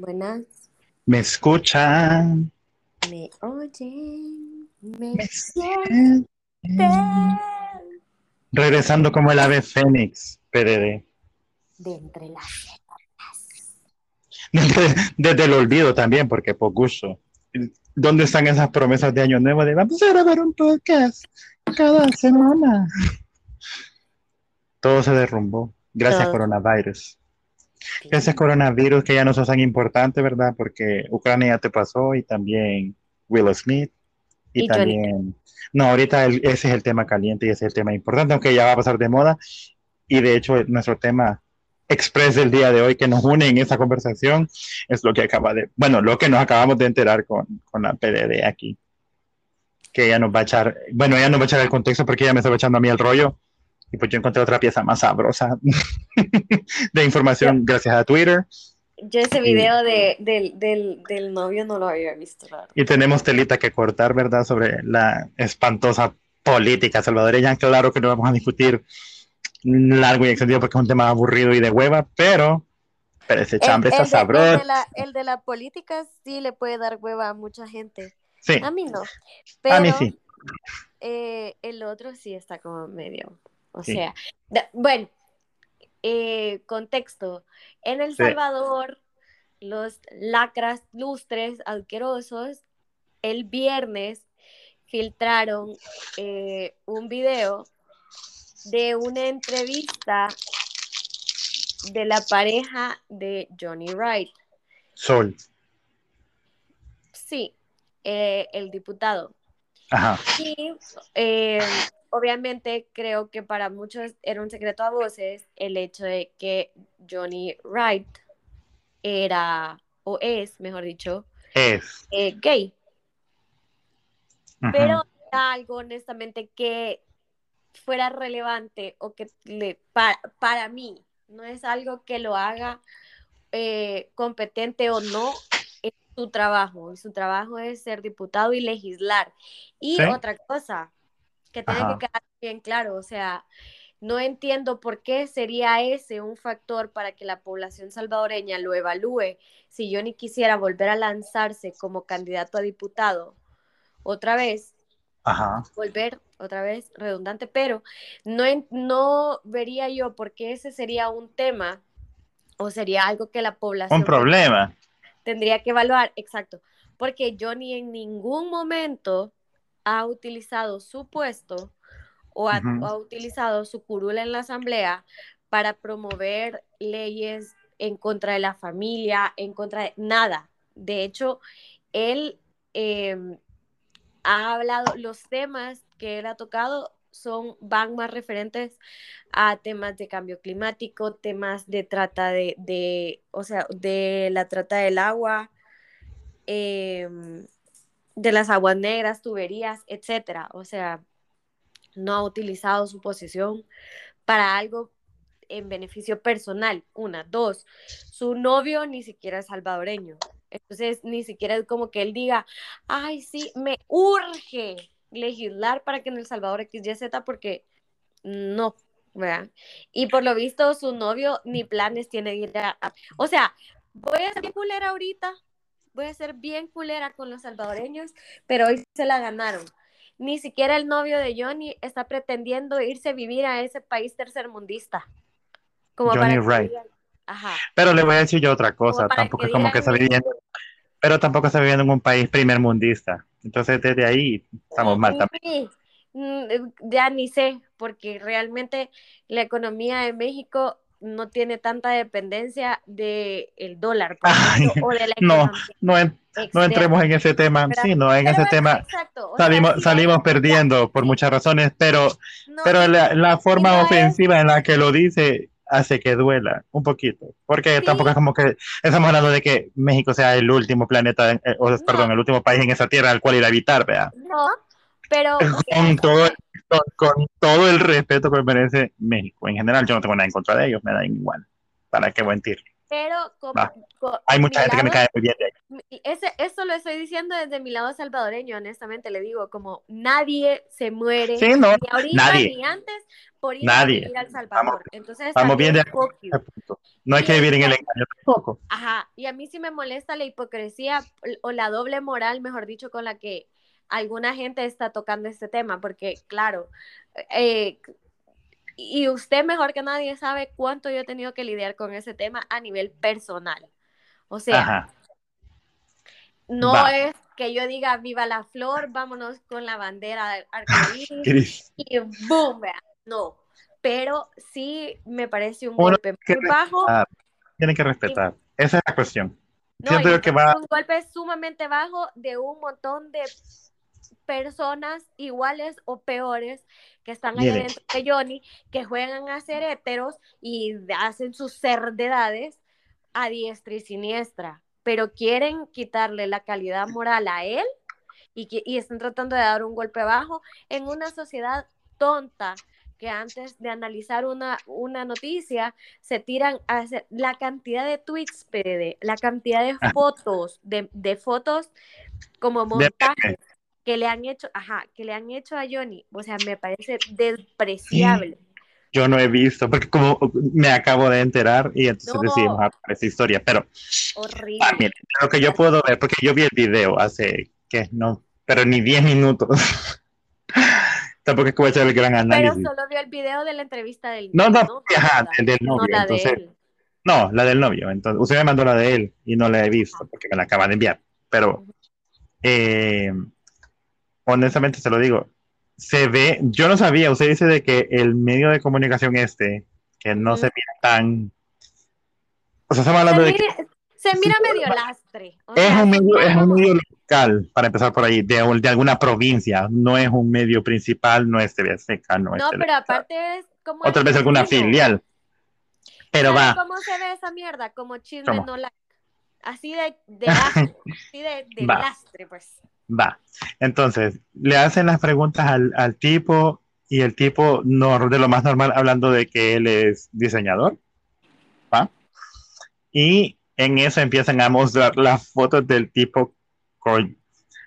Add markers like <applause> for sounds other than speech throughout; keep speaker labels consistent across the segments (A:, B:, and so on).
A: Buenas.
B: Me escuchan.
A: Me oyen. Me,
B: Me
A: sienten.
B: Regresando como el ave fénix, PDD.
A: De entre las <laughs>
B: Desde, desde el olvido también, porque por gusto. ¿Dónde están esas promesas de Año Nuevo de vamos a grabar un podcast cada semana? <laughs> Todo se derrumbó. Gracias,
A: Todo.
B: coronavirus. Gracias, coronavirus, que ya no sos tan importante, ¿verdad? Porque Ucrania ya te pasó y también Will Smith. Y, también. No, ahorita el- ese es el tema caliente y ese es el tema importante, aunque ya va a pasar de moda. Y de hecho, nuestro tema express del día de hoy que nos une en esa conversación es lo que acaba de. Bueno, lo que nos acabamos de enterar con, con la PDD aquí. Que ella nos va a echar. Bueno, ella nos va a echar el contexto porque ella me estaba echando a mí el rollo. Y pues yo encontré otra pieza más sabrosa <laughs> de información gracias a Twitter.
A: Yo ese video de, del, del, del novio no lo había visto.
B: Y tenemos telita que cortar, ¿verdad? Sobre la espantosa política salvadoreña. Claro que no vamos a discutir largo y extendido porque es un tema aburrido y de hueva, pero, pero ese chambre está
A: el, de, el,
B: sabroso.
A: de la, el de la política sí le puede dar hueva a mucha gente.
B: Sí,
A: A mí no. Pero
B: a mí sí.
A: eh, el otro sí está como medio. O
B: Sí.
A: sea, da- bueno, eh, contexto. En El
B: Sí.
A: Salvador, los lacras lustres asquerosos el viernes filtraron eh, un video de una entrevista de la pareja de Johnny Wright.
B: Sol.
A: Sí, eh, el diputado.
B: Ajá.
A: Y eh, obviamente creo que para muchos era un secreto a voces el hecho de que Johnny Wright era, o es, mejor dicho,
B: Es.
A: eh, gay. Pero era algo honestamente que fuera relevante o que le, para, para mí no es algo que lo haga eh, competente o no su trabajo. Su trabajo es ser diputado y legislar. Y
B: Sí.
A: otra cosa que tiene
B: Ajá.
A: que quedar bien claro, o sea, no entiendo por qué sería ese un factor para que la población salvadoreña lo evalúe si Johnny quisiera volver a lanzarse como candidato a diputado otra vez,
B: Ajá.
A: volver otra vez, redundante, pero no, no vería yo por qué ese sería un tema o sería algo que la población
B: Un problema.
A: Tendría que evaluar, exacto, porque Johnny en ningún momento ha utilizado su puesto o ha, utilizado su curula en la asamblea para promover leyes en contra de la familia, en contra de nada. De hecho, él eh, ha hablado, los temas que él ha tocado son, van más referentes a temas de cambio climático, temas de trata de, de o sea, de la trata del agua, em, de las aguas negras, tuberías, etcétera. O sea, no ha utilizado su posición para algo en beneficio personal. Una, dos, su novio ni siquiera es salvadoreño. Entonces, ni siquiera es como que él diga, ay, sí, me urge legislar para que en El Salvador XYZ, porque no, ¿verdad? Y por lo visto, su novio ni planes tiene de ir a... O sea, voy a ser bien culera ahorita, voy a ser bien culera con los salvadoreños, pero hoy se la ganaron. Ni siquiera el novio de Johnny está pretendiendo irse a vivir a ese país tercermundista. Como
B: Johnny
A: para
B: Wright.
A: digan, Ajá.
B: Pero le voy a decir yo otra cosa. Tampoco
A: que
B: es como que está viviendo. Pero tampoco está viviendo en un país primermundista. Entonces, desde ahí estamos mal también.
A: Mm, ya ni sé, porque realmente la economía de México no tiene tanta dependencia del dólar,
B: Ay,
A: ejemplo, o de la <laughs>
B: no, No, en- no entremos en ese tema. Sí, no, en ese
A: bueno,
B: tema
A: exacto, sea,
B: salimos, salimos perdiendo por muchas razones, pero,
A: no,
B: pero la, la forma
A: es-
B: ofensiva en la que lo dice hace que duela un poquito. Porque
A: Sí.
B: tampoco es como que estamos hablando de que México sea el último planeta, eh, o, perdón, el último país en esa tierra al cual ir a habitar, vea.
A: no, pero
B: Con todo, con, con todo el respeto que merece México. En general, yo no tengo nada en contra de ellos, me da igual. ¿Para qué mentir?
A: pero como,
B: Hay mucha gente que me cae muy bien de ahí.
A: Ese, eso lo estoy diciendo desde mi lado salvadoreño, honestamente le digo, como nadie se muere
B: Sí, no,
A: ni ahorita
B: nadie.
A: ni antes por ir
B: Nadie.
A: a vivir a El Salvador. Entonces,
B: Estamos bien de
A: poquito.
B: No hay que vivir en el engaño tampoco.
A: Ajá, y a mí sí me molesta la hipocresía o la doble moral, mejor dicho, con la que alguna gente está tocando este tema, porque claro, eh, y usted mejor que nadie sabe cuánto yo he tenido que lidiar con ese tema a nivel personal. O sea,
B: Ajá.
A: No
B: Va.
A: es que yo diga viva la flor, vámonos con la bandera de arcoíris <laughs> y boom, no. Pero sí me parece un
B: Uno
A: golpe muy bajo.
B: Tienen que respetar. Esa es la cuestión.
A: No,
B: Siento
A: y
B: yo que va-
A: un golpe sumamente bajo de un montón de personas iguales o peores que están ahí dentro de Johnny, que juegan a ser héteros y hacen sus cerdedades a diestra y siniestra, pero quieren quitarle la calidad moral a él y, que, y están tratando de dar un golpe bajo en una sociedad tonta que antes de analizar una, una noticia se tiran a hacer la cantidad de tweets, PD, la cantidad de
B: Ah.
A: fotos, de, de fotos como montajes que le han hecho, ajá, que le han hecho a Johnny, o sea, me parece despreciable.
B: Yo no he visto, porque como me acabo de enterar y entonces
A: No.
B: decidimos de esa historia, pero
A: Horrible.
B: ah, mire, lo que yo puedo ver, porque yo vi el video hace, que no, pero ni 10 minutos. <laughs> Tampoco es que voy a hacer el gran
A: Pero
B: análisis.
A: solo vio el video de la entrevista del
B: No, no,
A: ¿no?
B: ajá, del
A: No
B: novio,
A: la de
B: entonces-
A: él.
B: No, la del novio. Entonces, usted me mandó la de él y no la he visto porque me la acaba de enviar. Pero, eh, honestamente se lo digo, se ve, yo no sabía, usted dice de que el medio de comunicación este, que no se mira tan... O sea, estamos hablando
A: Se
B: de que
A: mira, se mira
B: Sí,
A: medio lastre. o
B: es
A: sea,
B: un medio, es un medio local, para empezar por ahí, de, de alguna provincia, no es un medio principal, no es TV Azteca, no es
A: No, pero aparte es como.
B: o tal vez alguna filial. Pero
A: ¿Sabe
B: va,
A: ¿Cómo se ve esa mierda? Como chisme
B: ¿Cómo?
A: no like. Así de, de lastre, <laughs> así de, de lastre, pues.
B: Va. Entonces, le hacen las preguntas al, al tipo y el tipo, no, de lo más normal, hablando de que él es diseñador. ¿Va? Y en eso empiezan a mostrar las fotos del tipo con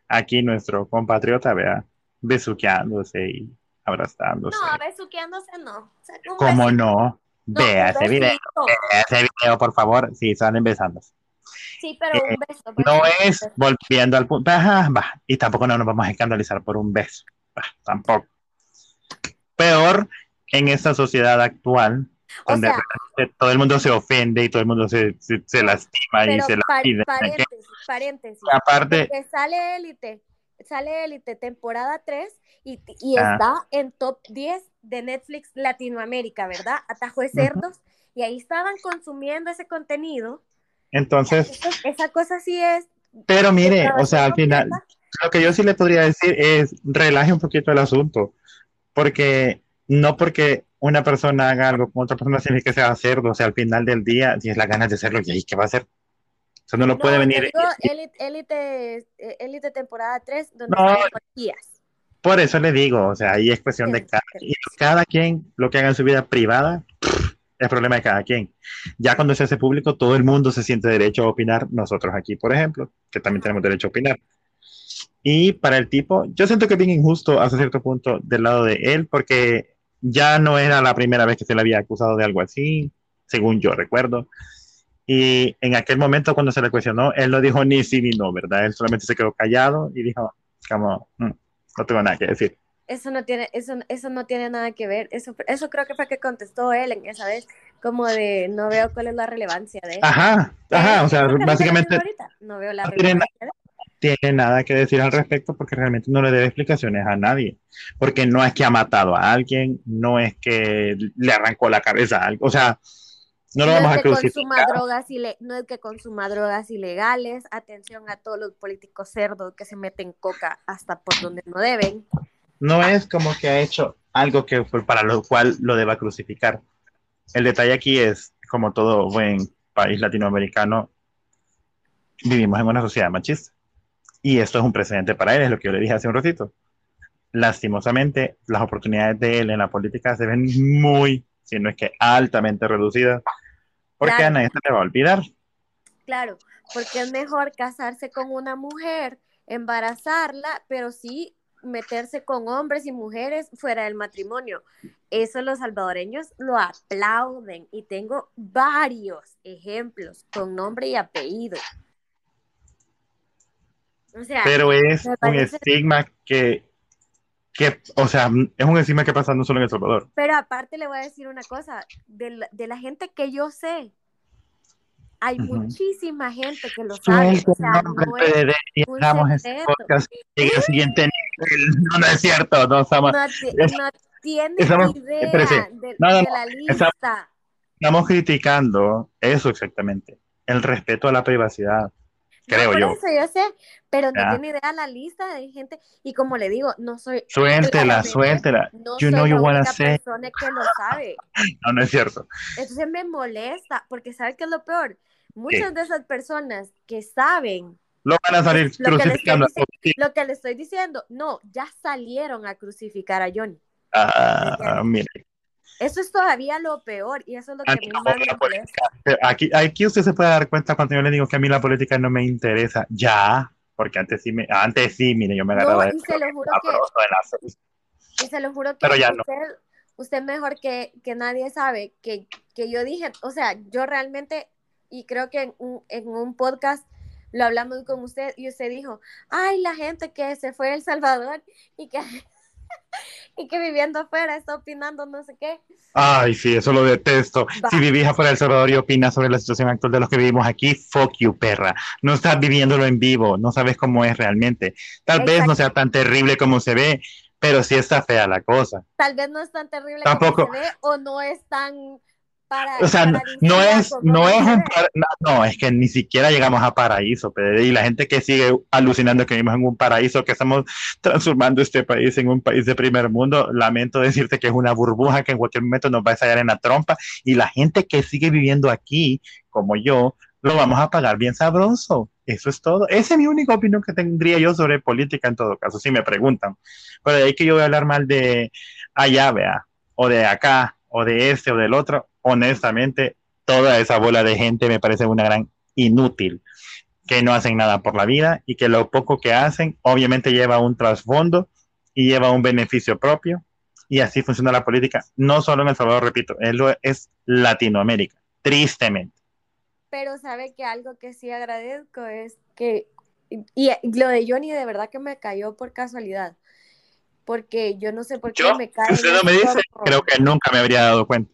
B: aquí nuestro compatriota, vea, besuqueándose y abrazándose.
A: No, besuqueándose no. O sea,
B: ¿Cómo
A: besito.
B: no?
A: No,
B: Vea
A: un
B: ese video, vea ese video, por favor. Sí, salen besándose.
A: Sí, pero un beso.
B: No es
A: beso.
B: volviendo al punto. Y tampoco no nos vamos a escandalizar por un beso. Tampoco. Peor en esta sociedad actual,
A: O
B: donde
A: sea,
B: todo el mundo se ofende y todo el mundo se, se, se lastima y se la
A: par-
B: pide.
A: paréntesis, paréntesis.
B: Aparte,
A: Porque sale Élite, sale Élite temporada 3 y, y
B: Ah.
A: está en top 10 de Netflix Latinoamérica, ¿verdad? Atajo de cerdos. Y ahí estaban consumiendo ese contenido.
B: Entonces,
A: Eso- esa cosa sí es.
B: pero mire, o sea, al final, lo que yo sí le podría decir es relaje un poquito el asunto, porque no porque una persona haga algo con otra persona significa que sea cerdo, o sea, al final del día tienes las ganas de hacerlo y ahí qué va a hacer. O sea, no lo puede
A: No, te
B: venir.
A: Élite, Élite, temporada 3, donde
B: No.
A: orgías.
B: Por eso le digo, o sea, ahí es cuestión de
A: Sí,
B: cada,
A: sí.
B: y cada quien, lo que haga en su vida privada, es problema de cada quien. Ya cuando se hace público, todo el mundo se siente derecho a opinar, nosotros aquí, por ejemplo, que también tenemos derecho a opinar. Y para el tipo, yo siento que es bien injusto hasta cierto punto del lado de él, porque ya no era la primera vez que se le había acusado de algo así, según yo recuerdo. Y en aquel momento cuando se le cuestionó, él no dijo ni sí ni no, ¿verdad? Él solamente se quedó callado y dijo, como, "Mm, no tengo nada que decir.
A: Eso no tiene, eso, eso no tiene nada que ver. Eso, eso creo que fue que contestó él en esa vez, como de no veo cuál es la relevancia de eso.
B: Ajá, ajá, o sea,
A: ¿Por qué no te lo
B: básicamente
A: no veo la
B: no tiene
A: relevancia de eso.
B: tiene nada que decir al respecto porque realmente no le debe explicaciones a nadie. Porque no es que ha matado a alguien, no es que le arrancó la cabeza a alguien, o sea, no lo
A: No
B: vamos
A: es
B: a
A: que consuma
B: crucificar.
A: drogas no es que consuma drogas ilegales. Atención a todos los políticos cerdos que se meten coca hasta por donde no deben.
B: No es como que ha hecho algo que fue para lo cual lo deba crucificar. El detalle aquí es, como todo buen país latinoamericano, vivimos en una sociedad machista. Y esto es un precedente para él, es lo que yo le dije hace un ratito. Lastimosamente, las oportunidades de él en la política se ven muy, si no es que altamente reducidas, porque
A: Claro.
B: a nadie se le va a olvidar.
A: Claro, porque es mejor casarse con una mujer, embarazarla, pero sí meterse con hombres y mujeres fuera del matrimonio. Eso los salvadoreños lo aplauden y tengo varios ejemplos con nombre y apellido.
B: O sea, Pero es un estigma que, que, o sea, es un estigma que pasa no solo en El Salvador.
A: Pero aparte le voy a decir una cosa, de la, de la gente que yo sé, hay muchísima gente que lo sabe. o sea, no es
B: este podcast en el siguiente. <laughs> No, no es cierto, no, estamos, no,
A: no tiene idea de, la lista.
B: Estamos criticando eso exactamente, el respeto a la privacidad creo yo.
A: Eso yo sé, pero no tiene idea la lista de gente y como le digo, no soy
B: Suéltela, suéltela.
A: No you know you say. persona que lo sabe. <laughs>
B: no, no es cierto.
A: Entonces me molesta porque sabe que es lo peor muchas de esas personas que saben
B: lo van a salir
A: lo crucificando. Que lo que le estoy diciendo, no, ya salieron a crucificar a Johnny.
B: Ah, mire.
A: Eso es todavía lo peor y eso es lo que a mí más me molesta.
B: Aquí, aquí usted se puede dar cuenta cuando yo le digo que a mí la política no me interesa. Ya, porque antes sí, me, antes sí, mire, yo me agarraba
A: no, y se lo juro que, y se lo juro que Pero ya usted, no. usted mejor que, que nadie sabe que, que yo dije, o sea, yo realmente y creo que en un, en un podcast lo hablamos con usted y usted dijo, ay, la gente que se fue a El Salvador y que, <laughs> y que viviendo afuera está opinando no sé qué.
B: Ay, sí, eso lo detesto. Si vivís afuera de El Salvador y opinas sobre la situación actual de los que vivimos aquí, fuck you, perra. No estás viviéndolo en vivo, no sabes cómo es realmente. Tal vez no sea tan terrible como se ve, pero sí está fea la cosa.
A: Tal vez no es tan terrible como se ve o no es tan
B: o sea, no, es, no es un, no, es que ni siquiera llegamos a paraíso, y la gente que sigue alucinando que vivimos en un paraíso, que estamos transformando este país en un país de primer mundo, lamento decirte que es una burbuja que en cualquier momento nos va a estallar en la trompa, y la gente que sigue viviendo aquí, como yo, lo vamos a pagar bien sabroso. Eso es todo. Esa es mi única opinión que tendría yo sobre política en todo caso, si me preguntan. Pero de ahí que yo voy a hablar mal de allá, vea, o de acá, o de este o del otro, honestamente, toda esa bola de gente me parece una gran inútil, que no hacen nada por la vida y que lo poco que hacen obviamente lleva un trasfondo y lleva un beneficio propio. Y así funciona la política, no solo en El Salvador, repito, es Latinoamérica, tristemente.
A: Pero sabe que algo que sí agradezco es que, y lo de Johnny de verdad que me cayó por casualidad, porque yo no sé por qué me cae.
B: usted no me dice, creo que nunca me habría dado cuenta.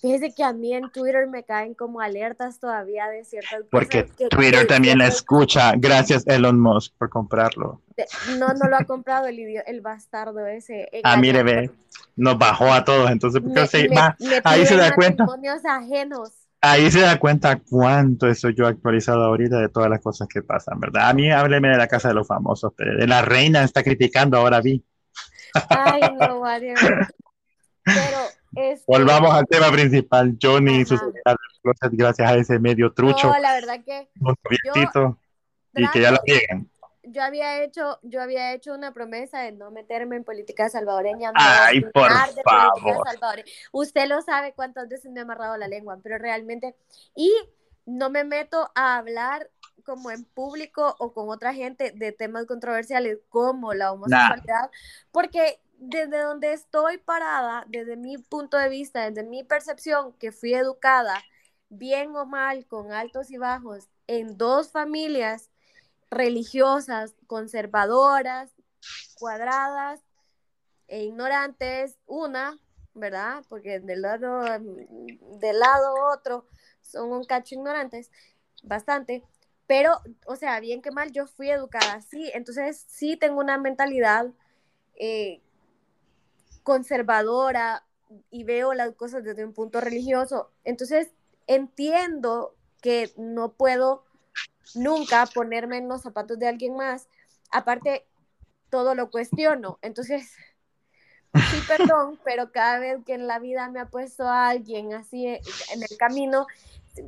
A: Fíjese que a mí en Twitter me caen como alertas todavía de ciertas
B: Porque Twitter también la escucha. Gracias Elon Musk por comprarlo.
A: No, no lo ha comprado el, el bastardo ese.
B: Ah, mire, ve, nos bajó a todos. Entonces, ahí se da cuenta.
A: Ajenos.
B: Ahí se da cuenta cuánto estoy yo actualizado ahorita de todas las cosas que pasan, ¿verdad? A mí hábleme de la casa de los famosos, de la reina está criticando, ahora vi.
A: Ay, no, Pero este,
B: Volvamos al tema principal, Johnny y sus gracias a ese medio trucho.
A: No, la verdad que
B: yo, y que ya lo lleguen.
A: Yo había hecho, yo había hecho una promesa de no meterme en política salvadoreña.
B: Ay, por favor.
A: Usted lo sabe cuántas veces me he amarrado la lengua, pero realmente y no me meto a hablar como en público o con otra gente de temas controversiales como la homosexualidad, porque desde donde estoy parada, desde mi punto de vista, desde mi percepción, que fui educada, bien o mal, con altos y bajos, en dos familias religiosas, conservadoras, cuadradas e ignorantes, una, ¿verdad? Porque del lado, del lado otro son un cacho ignorantes, bastante, pero, o sea, bien que mal, yo fui educada así, entonces sí tengo una mentalidad eh, conservadora y veo las cosas desde un punto religioso. Entonces, entiendo que no puedo nunca ponerme en los zapatos de alguien más. Aparte, todo lo cuestiono. Entonces, sí, perdón, <laughs> pero cada vez que en la vida me ha puesto a alguien así en el camino,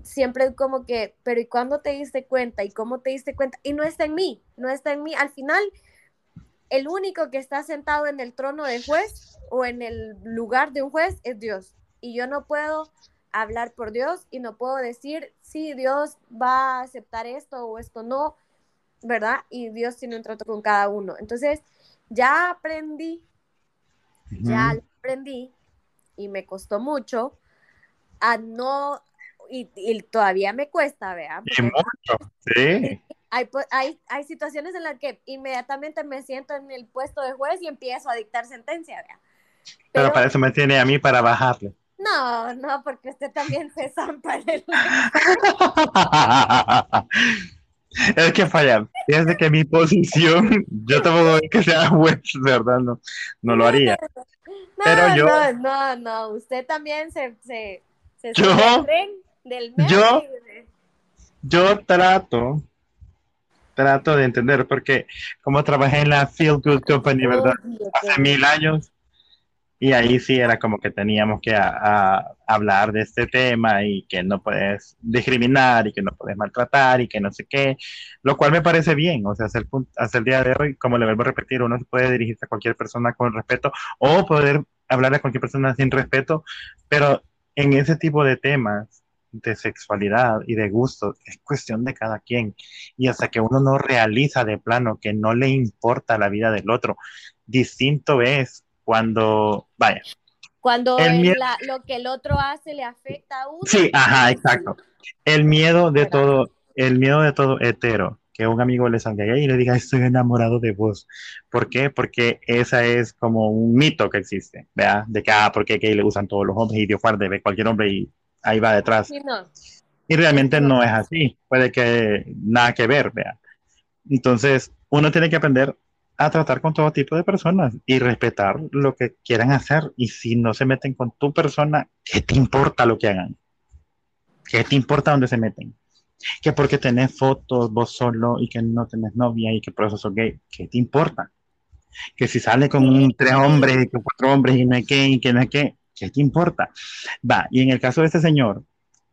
A: siempre como que, pero ¿y cuándo te diste cuenta? ¿Y cómo te diste cuenta? Y no está en mí, no está en mí. Al final, el único que está sentado en el trono de juez o en el lugar de un juez es Dios. Y yo no puedo hablar por Dios y no puedo decir si Dios va a aceptar esto o esto no, ¿verdad? Y Dios tiene un trato con cada uno. Entonces, ya aprendí, ya aprendí y me costó mucho a no, y, todavía me cuesta, vea.
B: sí.
A: Hay, hay, hay, situaciones en las que inmediatamente me siento en el puesto de juez y empiezo a dictar sentencia, vea.
B: Pero, para eso me tiene a mí para bajarle.
A: No, no, porque usted también se zampa el... <laughs>
B: Es que falla. Fíjate que mi posición, yo tampoco que sea juez, ¿verdad? No, no lo haría.
A: No, Pero yo. No, no, no. Usted también se. se, se yo. Del
B: yo. Yo trato. Trato de entender, porque como trabajé en la Feel Good Company, ¿verdad? Hace mil años, y ahí sí era como que teníamos que hablar de este tema y que no puedes discriminar y que no puedes maltratar y que no sé qué, lo cual me parece bien, o sea, hasta el, hasta el día de hoy, como le vuelvo a repetir, uno puede dirigirse a cualquier persona con respeto o poder hablar a cualquier persona sin respeto, pero en ese tipo de temas de sexualidad y de gustos es cuestión de cada quien y hasta que uno no realiza de plano que no le importa la vida del otro, distinto es cuando, vaya.
A: Cuando lo que el otro hace le afecta a uno.
B: Sí, ajá, exacto. El miedo de todo, el miedo de todo hetero, que un amigo le salga y le diga, estoy enamorado de vos. ¿Por qué? Porque esa es como un mito que existe, ¿vea? De que, ah, porque gay le usan todos los hombres y Dios guarde, ve cualquier hombre y ahí va detrás. Y realmente no es así, puede que nada que ver, vea. Entonces, uno tiene que aprender a tratar con todo tipo de personas y respetar lo que quieran hacer. Y si no se meten con tu persona, ¿qué te importa lo que hagan? ¿Qué te importa dónde se meten? Que porque tenés fotos vos solo y que no tenés novia y que por eso sos gay, ¿qué te importa? Que si sale con un, tres hombres, con cuatro hombres y no hay qué, y que no hay qué, ¿qué te importa? Va, y en el caso de este señor,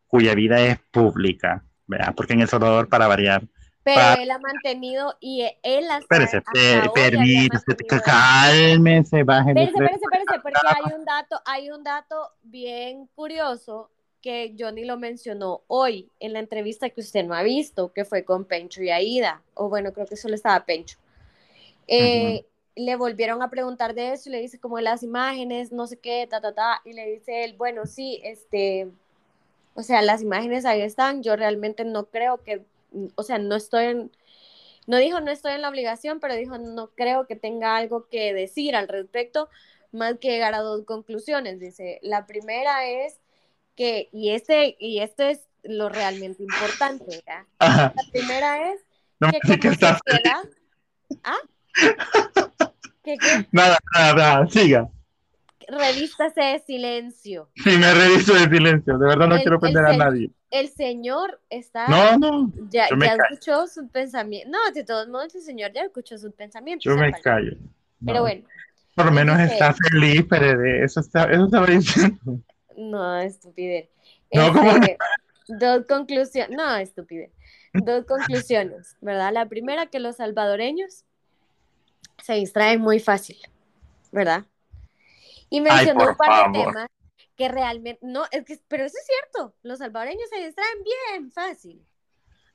B: cuya vida es pública, ¿verdad? Porque en El Salvador, para variar,
A: pero él ha mantenido y él ha
B: Espérese, permítese, cálmese, baje.
A: Espérese, espérese, espérese, porque hay un dato, hay un dato bien curioso que Johnny lo mencionó hoy en la entrevista que usted no ha visto, que fue con Pencho y Aida, o bueno, creo que solo estaba Pencho. Eh, le volvieron a preguntar de eso y le dice como las imágenes, no sé qué, ta, ta, ta, y le dice él, bueno, sí, este, o sea, las imágenes ahí están, yo realmente no creo que o sea, no estoy en, no dijo no estoy en la obligación, pero dijo no creo que tenga algo que decir al respecto, más que llegar a dos conclusiones. Dice, la primera es que, y este, y esto es lo realmente importante, La primera es que como sociedad, ¿ah? <laughs>
B: Nada, nada, nada, siga
A: revístase de silencio.
B: Sí, me revisto de silencio. De verdad no quiero perder a nadie.
A: El señor está.
B: No, no.
A: Ya, ya escuchó su pensamiento. No, de todos modos, el señor ya escuchó su pensamiento.
B: Yo me callo.
A: Pero bueno.
B: Por lo menos está feliz, pero de eso, está, eso estaba diciendo.
A: No, estupidez. No, ¿cómo este, Dos conclusiones. No, estupidez. Dos conclusiones, ¿verdad? La primera, que los salvadoreños se distraen muy fácil, ¿verdad? Y mencionó un par de temas que realmente, no, es que, pero eso es cierto, los salvadoreños se distraen bien fácil.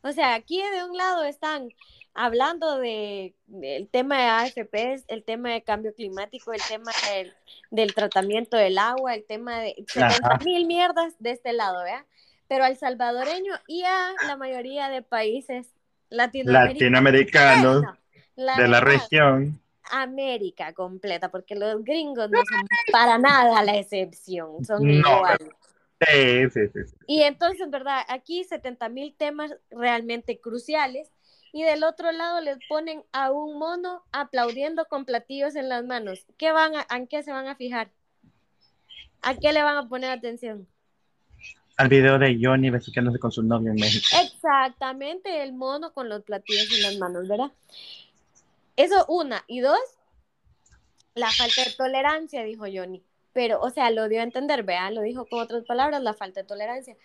A: O sea, aquí de un lado están hablando de, del tema de AFPs, el tema de cambio climático, el tema del, tratamiento del agua, el tema de 70 mil mierdas de este lado, ¿vea? Pero al salvadoreño y a la mayoría de países
B: latinoamericanos, de la región
A: América completa, porque los gringos no son para nada la excepción, son iguales.
B: Sí, sí, sí,
A: Y entonces, ¿verdad? Aquí 70 mil temas realmente cruciales y del otro lado les ponen a un mono aplaudiendo con platillos en las manos. ¿Qué van a, ¿En qué se van a fijar? ¿A qué le van a poner atención?
B: Al video de Johnny besuqueándose con su novio en México.
A: Exactamente, el mono con los platillos en las manos, ¿verdad? Eso una. Y dos, la falta de tolerancia, dijo Johnny. Pero, o sea, lo dio a entender, vean, lo dijo con otras palabras, la falta de tolerancia.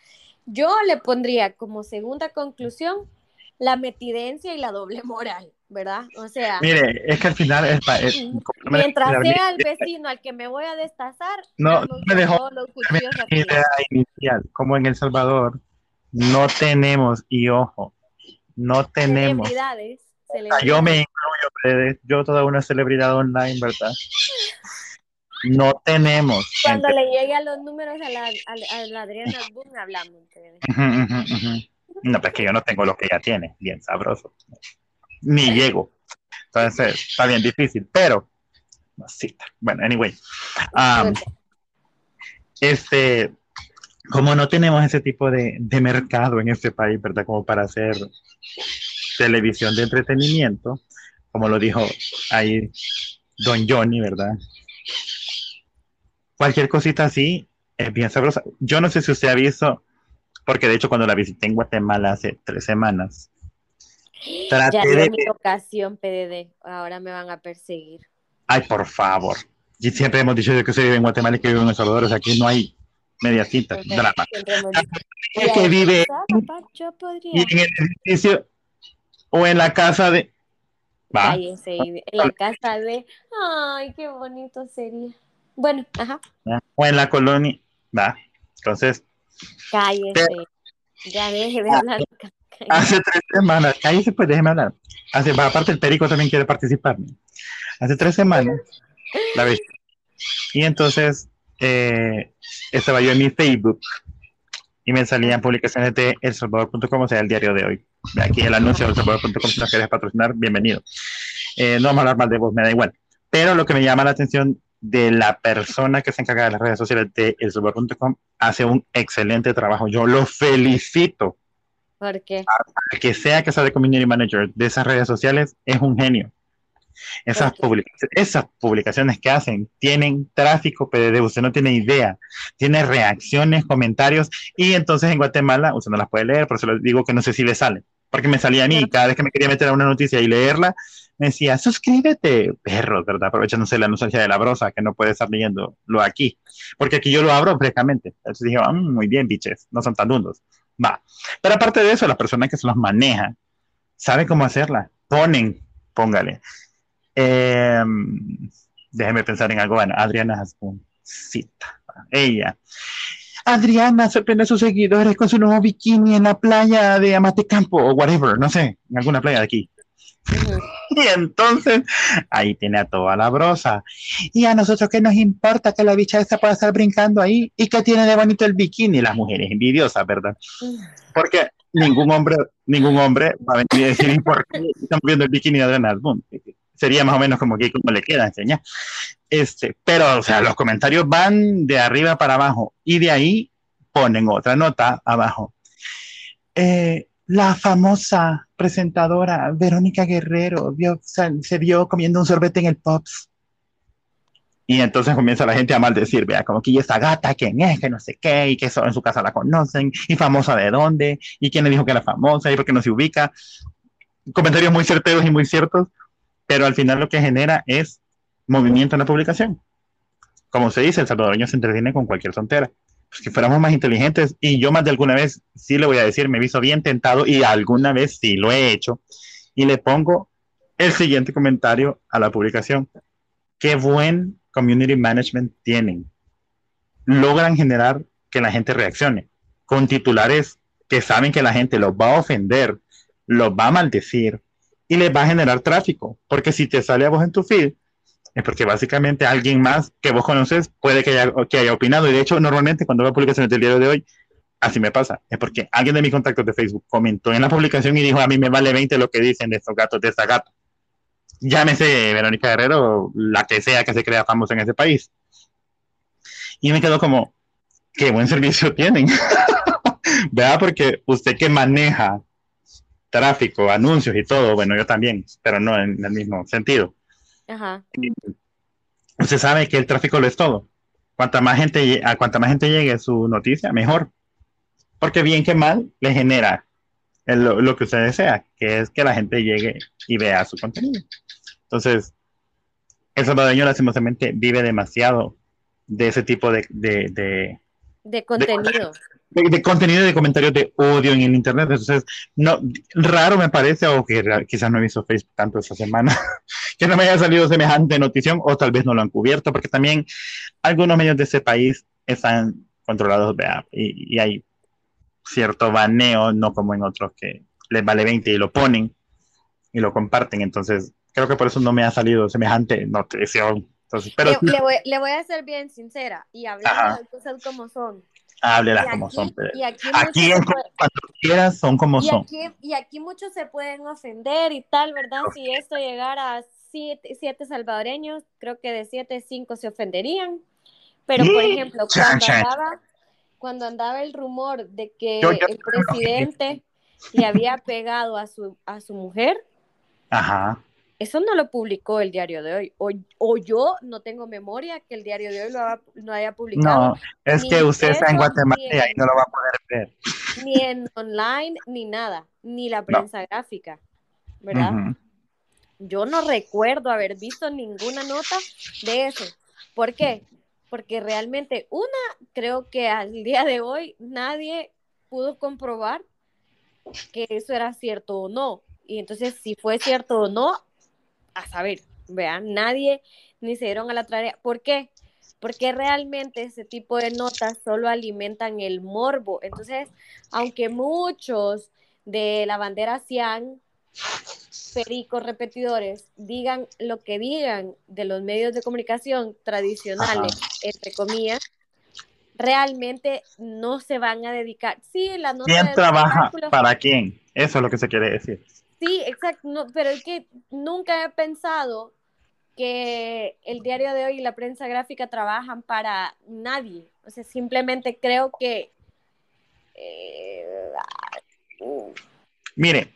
A: Yo le pondría como segunda conclusión la metidencia y la doble moral, ¿verdad? O sea,
B: mire, es que al final es,
A: mientras sea el vecino al que me voy a destazar,
B: no, me dejó los idea inicial, como en El Salvador no tenemos y ojo, no tenemos Yo me incluyo, yo toda una celebridad online, ¿verdad? No tenemos.
A: Cuando le llegue a los números a la, a, la Adriana Boom, hablamos. <laughs>
B: No, pues que yo no tengo lo que ella tiene, bien sabroso. Ni llego. Entonces, está bien difícil, pero, bueno, anyway. Um, este, como no tenemos ese tipo de, de, mercado en este país, ¿verdad? Como para hacer televisión de entretenimiento, como lo dijo ahí Don Johnny, ¿verdad? Cualquier cosita así es bien sabrosa. Yo no sé si usted ha visto, porque de hecho cuando la visité en Guatemala hace tres semanas, <gasps>
A: traté ya de... mi ocasión, PDD, ahora me van a perseguir.
B: Ay, por favor. Y siempre hemos dicho que se vive en Guatemala y que vive en El Salvador, o sea, aquí no hay mediacita, drama. que vive en el edificio o en la casa de...
A: ¿Va? en la casa de... Ay, qué bonito sería. Bueno, ajá.
B: O en la colonia, va. Entonces.
A: Cállese. ya deje de hablar. <laughs>
B: Hace tres semanas, cállese pues déjeme hablar. Hace, aparte el perico también quiere participar. Hace tres semanas, la vez. Y entonces eh, estaba yo en mi Facebook y me salían publicaciones de elsalvador.com, o sea, el diario de hoy. Aquí el anuncio de elsalvador.com, si no quieres patrocinar, bienvenido. Eh, no vamos a hablar más de vos, me da igual. Pero lo que me llama la atención de la persona que se encarga de las redes sociales de elsalvador.com hace un excelente trabajo. Yo lo felicito.
A: ¿Por qué?
B: que sea que sea de community manager de esas redes sociales es un genio. Esas, esas publicaciones que hacen tienen tráfico PDD, usted no tiene idea, tiene reacciones, comentarios, y entonces en Guatemala usted no las puede leer, por eso les digo que no sé si le sale, porque me salía a mí, cada vez que me quería meter a una noticia y leerla, me decía, suscríbete, perro, ¿verdad? Aprovechándose la noticia de la brosa, que no puede estar leyéndolo aquí, porque aquí yo lo abro frescamente. Entonces dije, ah, muy bien, biches, no son tan dundos. Va. Pero aparte de eso, las personas que se los manejan, saben cómo hacerla. Ponen, póngale. Eh, déjeme pensar en algo. Bueno, Adriana cita. Ella. Adriana sorprende a sus seguidores con su nuevo bikini en la playa de Amatecampo o whatever, no sé, en alguna playa de aquí. <laughs> Y entonces ahí tiene a toda la brosa. Y a nosotros qué nos importa que la bicha esta pueda estar brincando ahí y que tiene de bonito el bikini, las mujeres envidiosas, ¿verdad? Porque ningún hombre, ningún hombre va a venir a decir por qué estamos viendo el bikini de Adriana sería más o menos como que como le queda enseñar. Este, pero, o sea, los comentarios van de arriba para abajo y de ahí ponen otra nota abajo. Eh, la famosa presentadora Verónica Guerrero vio, se vio comiendo un sorbete en el Pops. Y entonces comienza la gente a maldecir, vea, como que esta gata, quién es, que no sé qué, y que solo en su casa la conocen, y famosa de dónde, y quién le dijo que era famosa, y por qué no se ubica. Comentarios muy certeros y muy ciertos, pero al final lo que genera es movimiento en la publicación. Como se dice, el salvadoreño se entretiene con cualquier tontera. Pues que fuéramos más inteligentes, y yo más de alguna vez sí le voy a decir, me he visto bien tentado y alguna vez sí lo he hecho, y le pongo el siguiente comentario a la publicación. Qué buen community management tienen. Logran generar que la gente reaccione con titulares que saben que la gente los va a ofender, los va a maldecir, y les va a generar tráfico, porque si te sale a vos en tu feed, es porque básicamente alguien más que vos conoces puede que haya, que haya opinado, y de hecho normalmente cuando veo publicaciones del día de hoy, así me pasa, es porque alguien de mis contactos de Facebook comentó en la publicación y dijo, a mí me vale 20 lo que dicen de estos gatos, de esta gata. Llámese Verónica Guerrero, la que sea que se crea famosa en ese país. Y me quedo como, qué buen servicio <laughs> tienen. <laughs> Vea, porque usted que maneja tráfico, anuncios y todo, bueno, yo también, pero no en el mismo sentido. Ajá. Usted sabe que el tráfico lo es todo. Cuanta más gente, a cuanta más gente llegue su noticia, mejor. Porque bien que mal le genera lo, que usted desea, que es que la gente llegue y vea su contenido. Entonces, el salvadoreño lastimosamente vive demasiado de ese tipo de,
A: de, de contenido
B: de, contenido de comentarios de odio en el internet. Entonces, no, raro me parece, o que quizás no he visto Facebook tanto esta semana, <laughs> que no me haya salido semejante notición, o tal vez no lo han cubierto, porque también algunos medios de ese país están controlados y, y hay cierto baneo, no como en otros que les vale 20 y lo ponen. y lo comparten. Entonces, creo que por eso no me ha salido semejante notición. Entonces, pero
A: le, voy, le, voy, a ser bien sincera y hablar de cosas como son.
B: Háblelas como son. Y aquí, aquí cuando quieras son como
A: y
B: son.
A: Aquí, y aquí muchos se pueden ofender y tal, ¿verdad? Si esto llegara a siete, siete salvadoreños, creo que de siete, cinco se ofenderían. Pero, por ejemplo, cuando andaba, cuando andaba el rumor de que el presidente le había pegado a su, a su mujer,
B: Ajá.
A: Eso no lo publicó el diario de hoy. O, o yo no tengo memoria que el diario de hoy lo, haya publicado.
B: No, es que usted está en Guatemala y ahí no lo va a poder ver.
A: Ni en online, ni nada. Ni la prensa gráfica. ¿Verdad? Yo no recuerdo haber visto ninguna nota de eso. ¿Por qué? Porque realmente, una, creo que al día de hoy nadie pudo comprobar que eso era cierto o no. Y entonces, si fue cierto o no, a saber, vean, nadie ni se dieron a la tarea. ¿Por qué? Porque realmente ese tipo de notas solo alimentan el morbo. Entonces, aunque muchos de la bandera sean pericos repetidores, digan lo que digan de los medios de comunicación tradicionales, entre comillas, realmente no se van a dedicar. Sí, la nota
B: ¿Quién trabaja para quién? Eso es lo que se quiere decir.
A: Sí, exacto, pero es que nunca he pensado que el diario de hoy y la prensa gráfica trabajan para nadie. O sea, simplemente creo que... Eh,
B: Mire.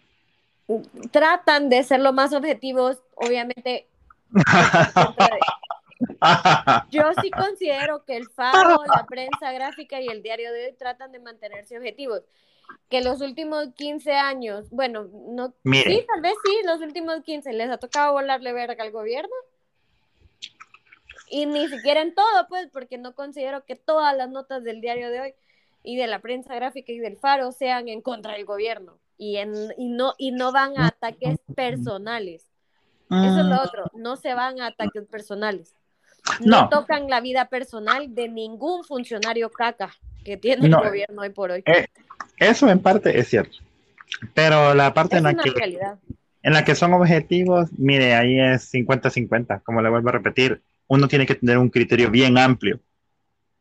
A: Tratan de ser lo más objetivos, obviamente. <laughs> Yo sí considero que el Faro, la prensa gráfica y el diario de hoy tratan de mantenerse objetivos que los últimos 15 años, bueno, no, sí, tal vez sí, los últimos 15 les ha tocado volarle verga al gobierno. Y ni siquiera en todo, pues, porque no considero que todas las notas del diario de hoy y de la prensa gráfica y del Faro sean en contra del gobierno y, en, y, no, y no van a ataques personales. Eso es lo mm. otro, no se van a ataques personales. No, tocan la vida personal de ningún funcionario caca que tiene el gobierno hoy por hoy.
B: Eh, eso en parte es cierto. Pero la parte en la que en la que son objetivos, mire, ahí es 50-50, como le vuelvo a repetir, uno tiene que tener un criterio bien amplio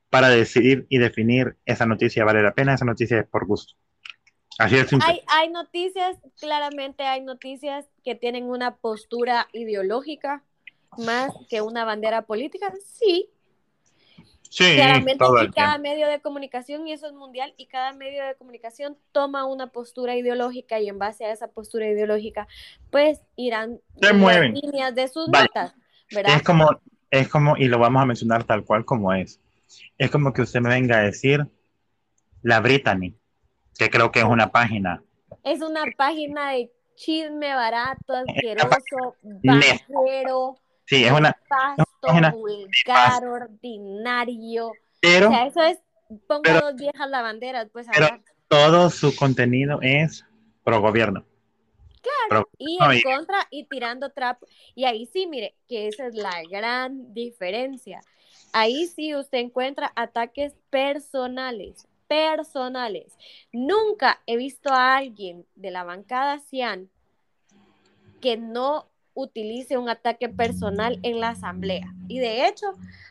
B: para decidir y definir esa noticia vale la pena, esa noticia es por gusto. Así es simple.
A: Hay, hay noticias, claramente hay noticias que tienen una postura ideológica más que una bandera política, sí,
B: Sí,
A: Claramente y cada medio de comunicación, y eso es mundial, y cada medio de comunicación toma una postura ideológica y en base a esa postura ideológica, pues irán
B: las
A: líneas de sus notas, ¿verdad?
B: Es como, es como, y lo vamos a mencionar tal cual como es, es como que usted me venga a decir la Brittany, que creo que es una página.
A: Es una página de chisme barato, <laughs> asqueroso, bajero.
B: Sí, es una,
A: pasto vulgar, ordinario.
B: Pero,
A: o sea, eso es, pongo dos viejas lavanderas, pues
B: pero todo su contenido es pro gobierno.
A: Claro, y en contra y tirando trapo. Y ahí sí, mire, que esa es la gran diferencia. Ahí sí usted encuentra ataques personales, personales. Nunca he visto a alguien de la bancada Cian que no utilice un ataque personal en la asamblea. Y de hecho,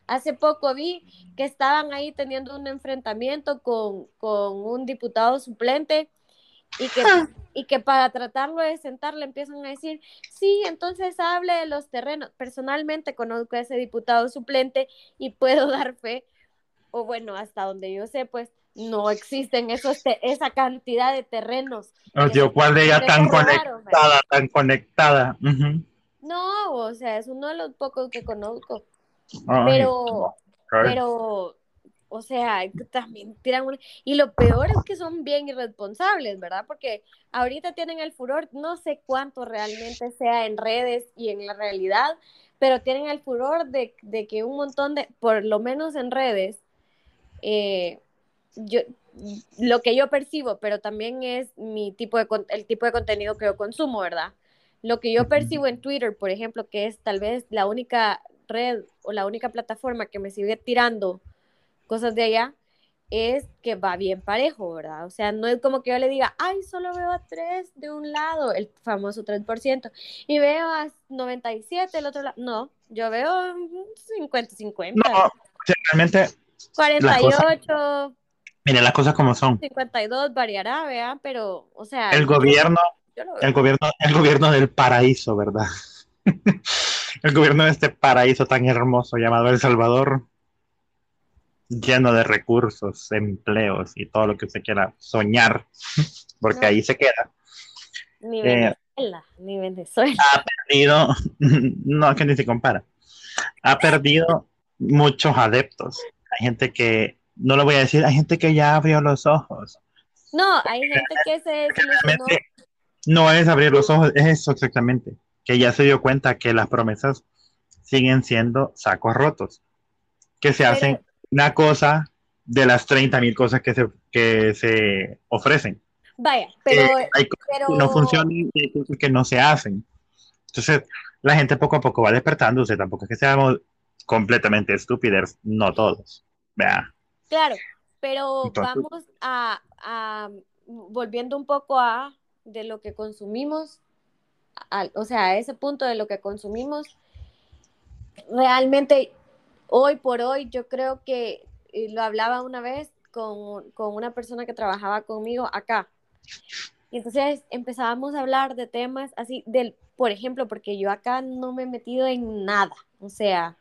A: hace poco vi que estaban ahí teniendo un enfrentamiento con, un diputado suplente y que, ah. y que para tratarlo de sentar le empiezan a decir, sí, entonces hable de los terrenos. Personalmente conozco a ese diputado suplente y puedo <laughs> dar fe, o bueno, hasta donde yo sé, pues no existen esos esa cantidad de terrenos.
B: Oh, ¿cuál de ella tan conectada, tan conectada?
A: No, o sea, es uno de los pocos que conozco. pero, pero, o sea, también tiran un... Y lo peor es que son bien irresponsables, ¿verdad? Porque ahorita tienen el furor, no sé cuánto realmente sea en redes y en la realidad, pero tienen el furor de, que un montón de, por lo menos en redes, eh, yo, lo que yo percibo, pero también es mi tipo de, el tipo de contenido que yo consumo, ¿verdad? Lo que yo percibo en Twitter, por ejemplo, que es tal vez la única red o la única plataforma que me sigue tirando cosas de allá, es que va bien parejo, ¿verdad? O sea, no es como que yo le diga, ay, solo veo a tres de un lado, el famoso 3%, y veo a 97 del otro lado. No, yo veo 50-50.
B: No, realmente.
A: 48.
B: Mire, las cosas como son.
A: 52 variará, ¿verdad? Pero, o sea.
B: El gobierno, el gobierno, el gobierno del paraíso, ¿verdad? <laughs> el gobierno de este paraíso tan hermoso llamado El Salvador lleno de recursos, empleos y todo lo que usted quiera soñar, <laughs> porque ahí se queda.
A: Ni eh, Venezuela, ni Venezuela.
B: Ha perdido, <laughs> no, que ni se compara, ha perdido muchos adeptos. Hay gente que, no lo voy a decir, hay gente que ya abrió los ojos.
A: No, hay gente que se
B: No es abrir los ojos, es eso exactamente, que ya se dio cuenta que las promesas siguen siendo sacos rotos, que se hacen una cosa de las 30 mil cosas que se, que se ofrecen.
A: Vaya, pero,
B: eh, no funcionan y hay cosas que no se hacen. Entonces, la gente poco a poco va despertándose, tampoco es que seamos completamente estúpidos, no todos. Vea.
A: Claro, pero vamos a, a, volviendo un poco a de lo que consumimos, o sea, a ese punto de lo que consumimos, realmente hoy por hoy yo creo que lo hablaba una vez con, con, una persona que trabajaba conmigo acá. Y entonces empezábamos a hablar de temas así, del, por ejemplo, porque yo acá no me he metido en nada, o sea,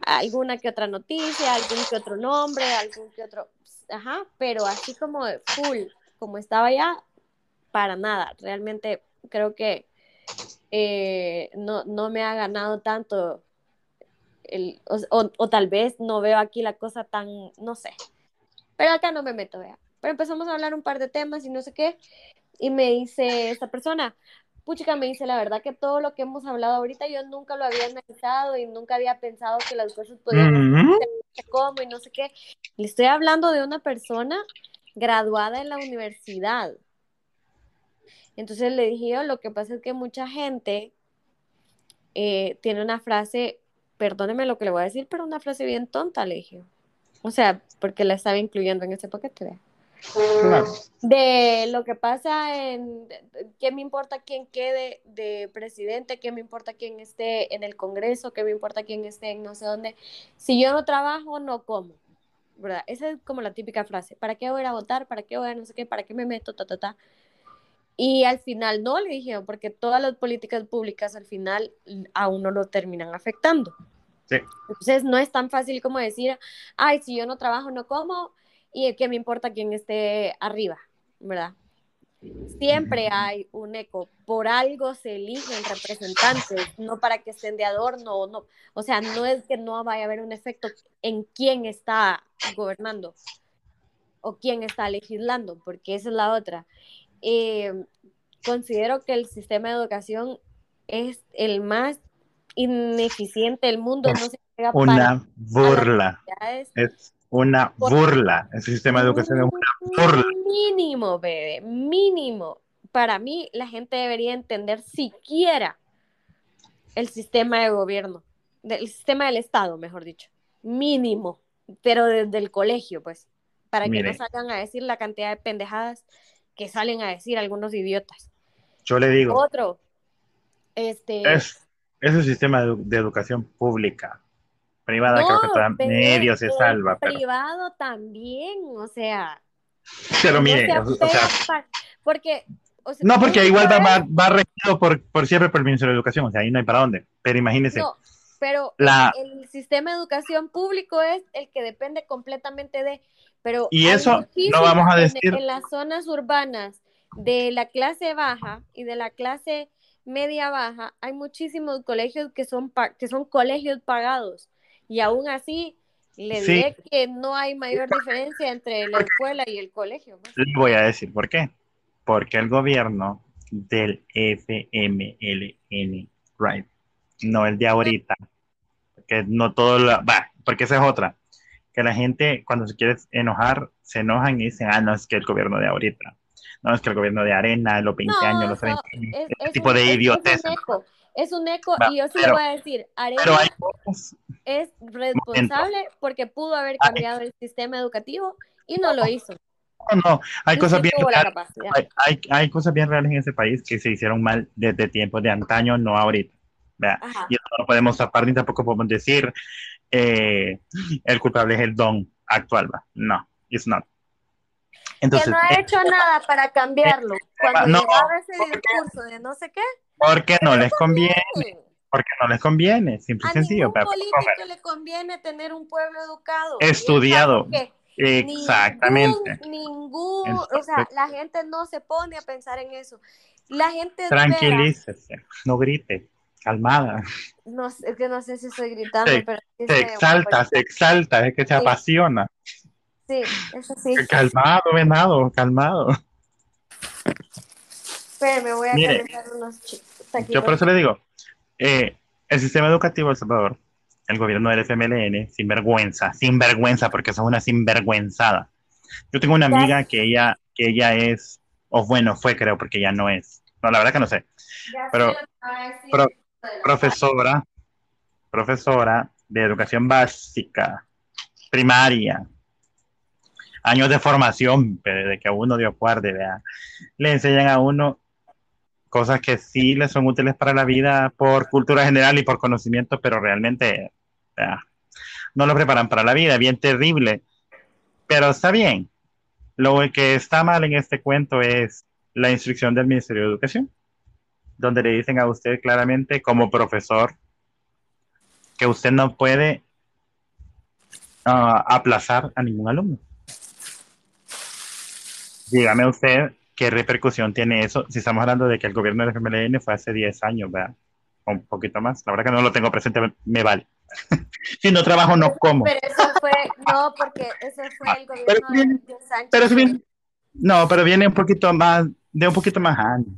A: alguna que otra noticia, algún que otro nombre, algún que otro, ajá, pero así como full, como estaba allá, para nada, realmente creo que eh, no, no me ha ganado tanto o, tal vez no veo aquí la cosa tan, no sé. Pero acá no me meto, vea. Pero empezamos a hablar un par de temas y no sé qué. Y me dice esta persona, puchica, me dice, la verdad que todo lo que hemos hablado ahorita yo nunca lo había analizado y nunca había pensado que las cosas podían ser como y no sé qué. Le estoy hablando de una persona graduada en la universidad. Entonces le dije yo, lo que pasa es que mucha gente eh, tiene una frase perdóneme lo que le voy a decir, pero una frase bien tonta, le dije. O sea, porque la estaba incluyendo en ese paquete. De lo que pasa en, ¿qué me importa quién quede de presidente? ¿Qué me importa quién esté en el Congreso? ¿Qué me importa quién esté en no sé dónde? Si yo no trabajo, no como. ¿Verdad? Esa es como la típica frase. ¿Para qué voy a votar? ¿Para qué voy a no sé qué? ¿Para qué me meto? Ta, ta, ta. Y al final no, le dije, porque todas las políticas públicas al final a uno lo terminan afectando. Sí. Entonces no es tan fácil como decir, ay, si yo no trabajo, no como, y qué me importa quién esté arriba, ¿verdad? Siempre hay un eco, por algo se eligen representantes, no para que estén de adorno, no, o sea, no es que no vaya a haber un efecto en quién está gobernando o quién está legislando, porque esa es la otra. Eh, considero que el sistema de educación es el más ineficiente del mundo. no se
B: una burla. Es una burla. El sistema de educación es una burla.
A: Mínimo, bebé, mínimo. Para mí, la gente debería entender siquiera el sistema de gobierno, el sistema del Estado, mejor dicho. Mínimo, pero desde el colegio, pues, para que no salgan a decir la cantidad de pendejadas que salen a decir algunos idiotas.
B: Yo le digo.
A: Otro, este.
B: Es, un sistema de, educación pública. Privada creo que medio se salva.
A: Privado también, o sea.
B: Pero mire,
A: o, sea, porque.
B: no, porque igual va, va, regido por, por siempre por el Ministerio de Educación, o sea, ahí no hay para dónde. Pero imagínese. No,
A: pero el, sistema de educación público es el que depende completamente de pero
B: y eso no vamos a decir.
A: En, las zonas urbanas de la clase baja y de la clase media baja, hay muchísimos colegios que son, que son colegios pagados. Y aún así, le diré que no hay mayor diferencia entre la escuela y el colegio.
B: Le voy a decir por qué. Porque el gobierno del FMLN, right, no el de ahorita, que no todo va, porque esa es otra que la gente cuando se quiere enojar, se enojan y dicen, ah, no, es que el gobierno de ahorita, no, es que el gobierno de arena, los 20 años, los 30 años, ese tipo de idiotez.
A: Es un eco, y yo sí le voy a decir, Arena es responsable porque pudo haber cambiado el sistema educativo y no lo hizo.
B: No, no, hay cosas bien reales, hay, hay, cosas bien reales en ese país que se hicieron mal desde tiempos de antaño, no ahorita. Y eso no podemos tapar ni tampoco podemos decir eh, el culpable es el don actual. ¿va? No, it's not.
A: Entonces, que no ha hecho nada para cambiarlo. Cuando no, llegaba ese discurso de no sé qué.
B: Porque no les conviene. Porque no les conviene, simple y sencillo.
A: A ningún político le conviene tener un pueblo educado.
B: Estudiado. Exactamente.
A: Ningún, o sea, la gente no se pone a pensar en eso. La gente.
B: Tranquilícese, no grite, calmada.
A: No, es que no sé si estoy gritando, pero.
B: Se exalta, se exalta, es que se apasiona.
A: Sí, eso sí.
B: Calmado, venado, calmado.
A: me voy a Mire, unos chicos.
B: Yo por eso le digo, eh, el sistema educativo de El Salvador el gobierno del FMLN, sinvergüenza, sinvergüenza, porque son una sinvergüenzada. Yo tengo una amiga que ella, que ella es, o bueno, fue creo, porque ya no es. No, la verdad que no sé. Pero, profesora, profesora de educación básica, primaria, años de formación, de que a uno dio guarde, le enseñan a uno cosas que sí le son útiles para la vida por cultura general y por conocimiento, pero realmente no lo preparan para la vida, bien terrible. Pero está bien. Lo que está mal en este cuento es la instrucción del Ministerio de Educación, donde le dicen a usted claramente como profesor que usted no puede ah, aplazar a ningún alumno. Dígame usted qué repercusión tiene eso si estamos hablando de que el gobierno del FMLN fue hace 10 años, ¿verdad? Un poquito más. La verdad que no lo tengo presente, me vale. <laughs> si no trabajo, no como.
A: Pero eso fue, no, porque ese fue el gobierno de Sánchez. Pero
B: viene, no, pero viene un poquito más, de un poquito más años.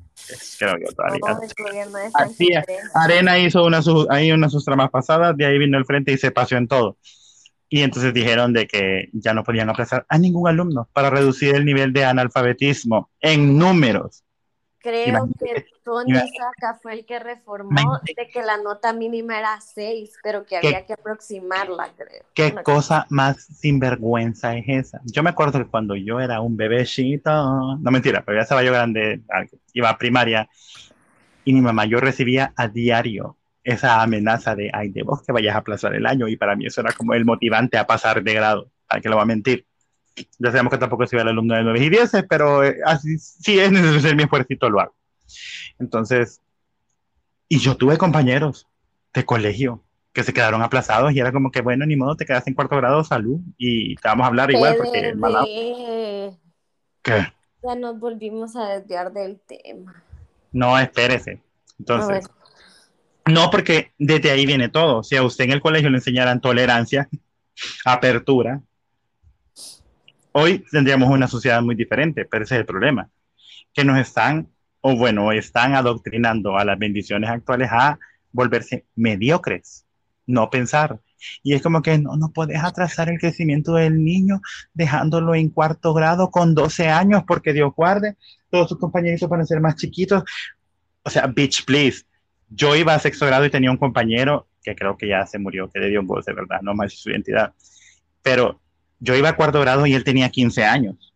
B: Creo yo todavía. Así, Arena hizo una, ahí una sus tramas pasadas, de ahí vino el frente y se pasó en todo. Y entonces dijeron de que ya no podían aplazar a ningún alumno para reducir el nivel de analfabetismo en números.
A: Creo que Tony Saca fue el que reformó de que la nota mínima era 6, pero que había que aproximarla, creo.
B: ¿Qué cosa más sinvergüenza es esa? Yo me acuerdo que cuando yo era un bebecito, no mentira, pero ya estaba yo grande, iba a primaria, y mi mamá, yo recibía a diario esa amenaza de, ay, de vos que vayas a aplazar el año, y para mí eso era como el motivante a pasar de grado, ¿para que lo va a mentir? Ya sabemos que tampoco soy el alumno de 9 y 10, pero eh, así, si es necesario hacer mi esfuerzo, lo hago. Entonces, y yo tuve compañeros de colegio que se quedaron aplazados y era como que, bueno, ni modo, te quedas en cuarto grado, salud, y te vamos a hablar igual porque... ¿Qué?
A: Ya nos volvimos a desviar del tema.
B: No, espérese. Entonces, no, porque desde ahí viene todo. Si a usted en el colegio le enseñaran tolerancia, <laughs> apertura, hoy tendríamos una sociedad muy diferente, pero ese es el problema, que nos están, o bueno, están adoctrinando a las bendiciones actuales a volverse mediocres, no pensar. Y es como que no, no puedes atrasar el crecimiento del niño dejándolo en cuarto grado con 12 años porque Dios guarde, todos sus compañeritos van a ser más chiquitos. O sea, bitch, please. Yo iba a sexto grado y tenía un compañero que creo que ya se murió, que le dio un de verdad, no más su identidad. Pero yo iba a cuarto grado y él tenía 15 años.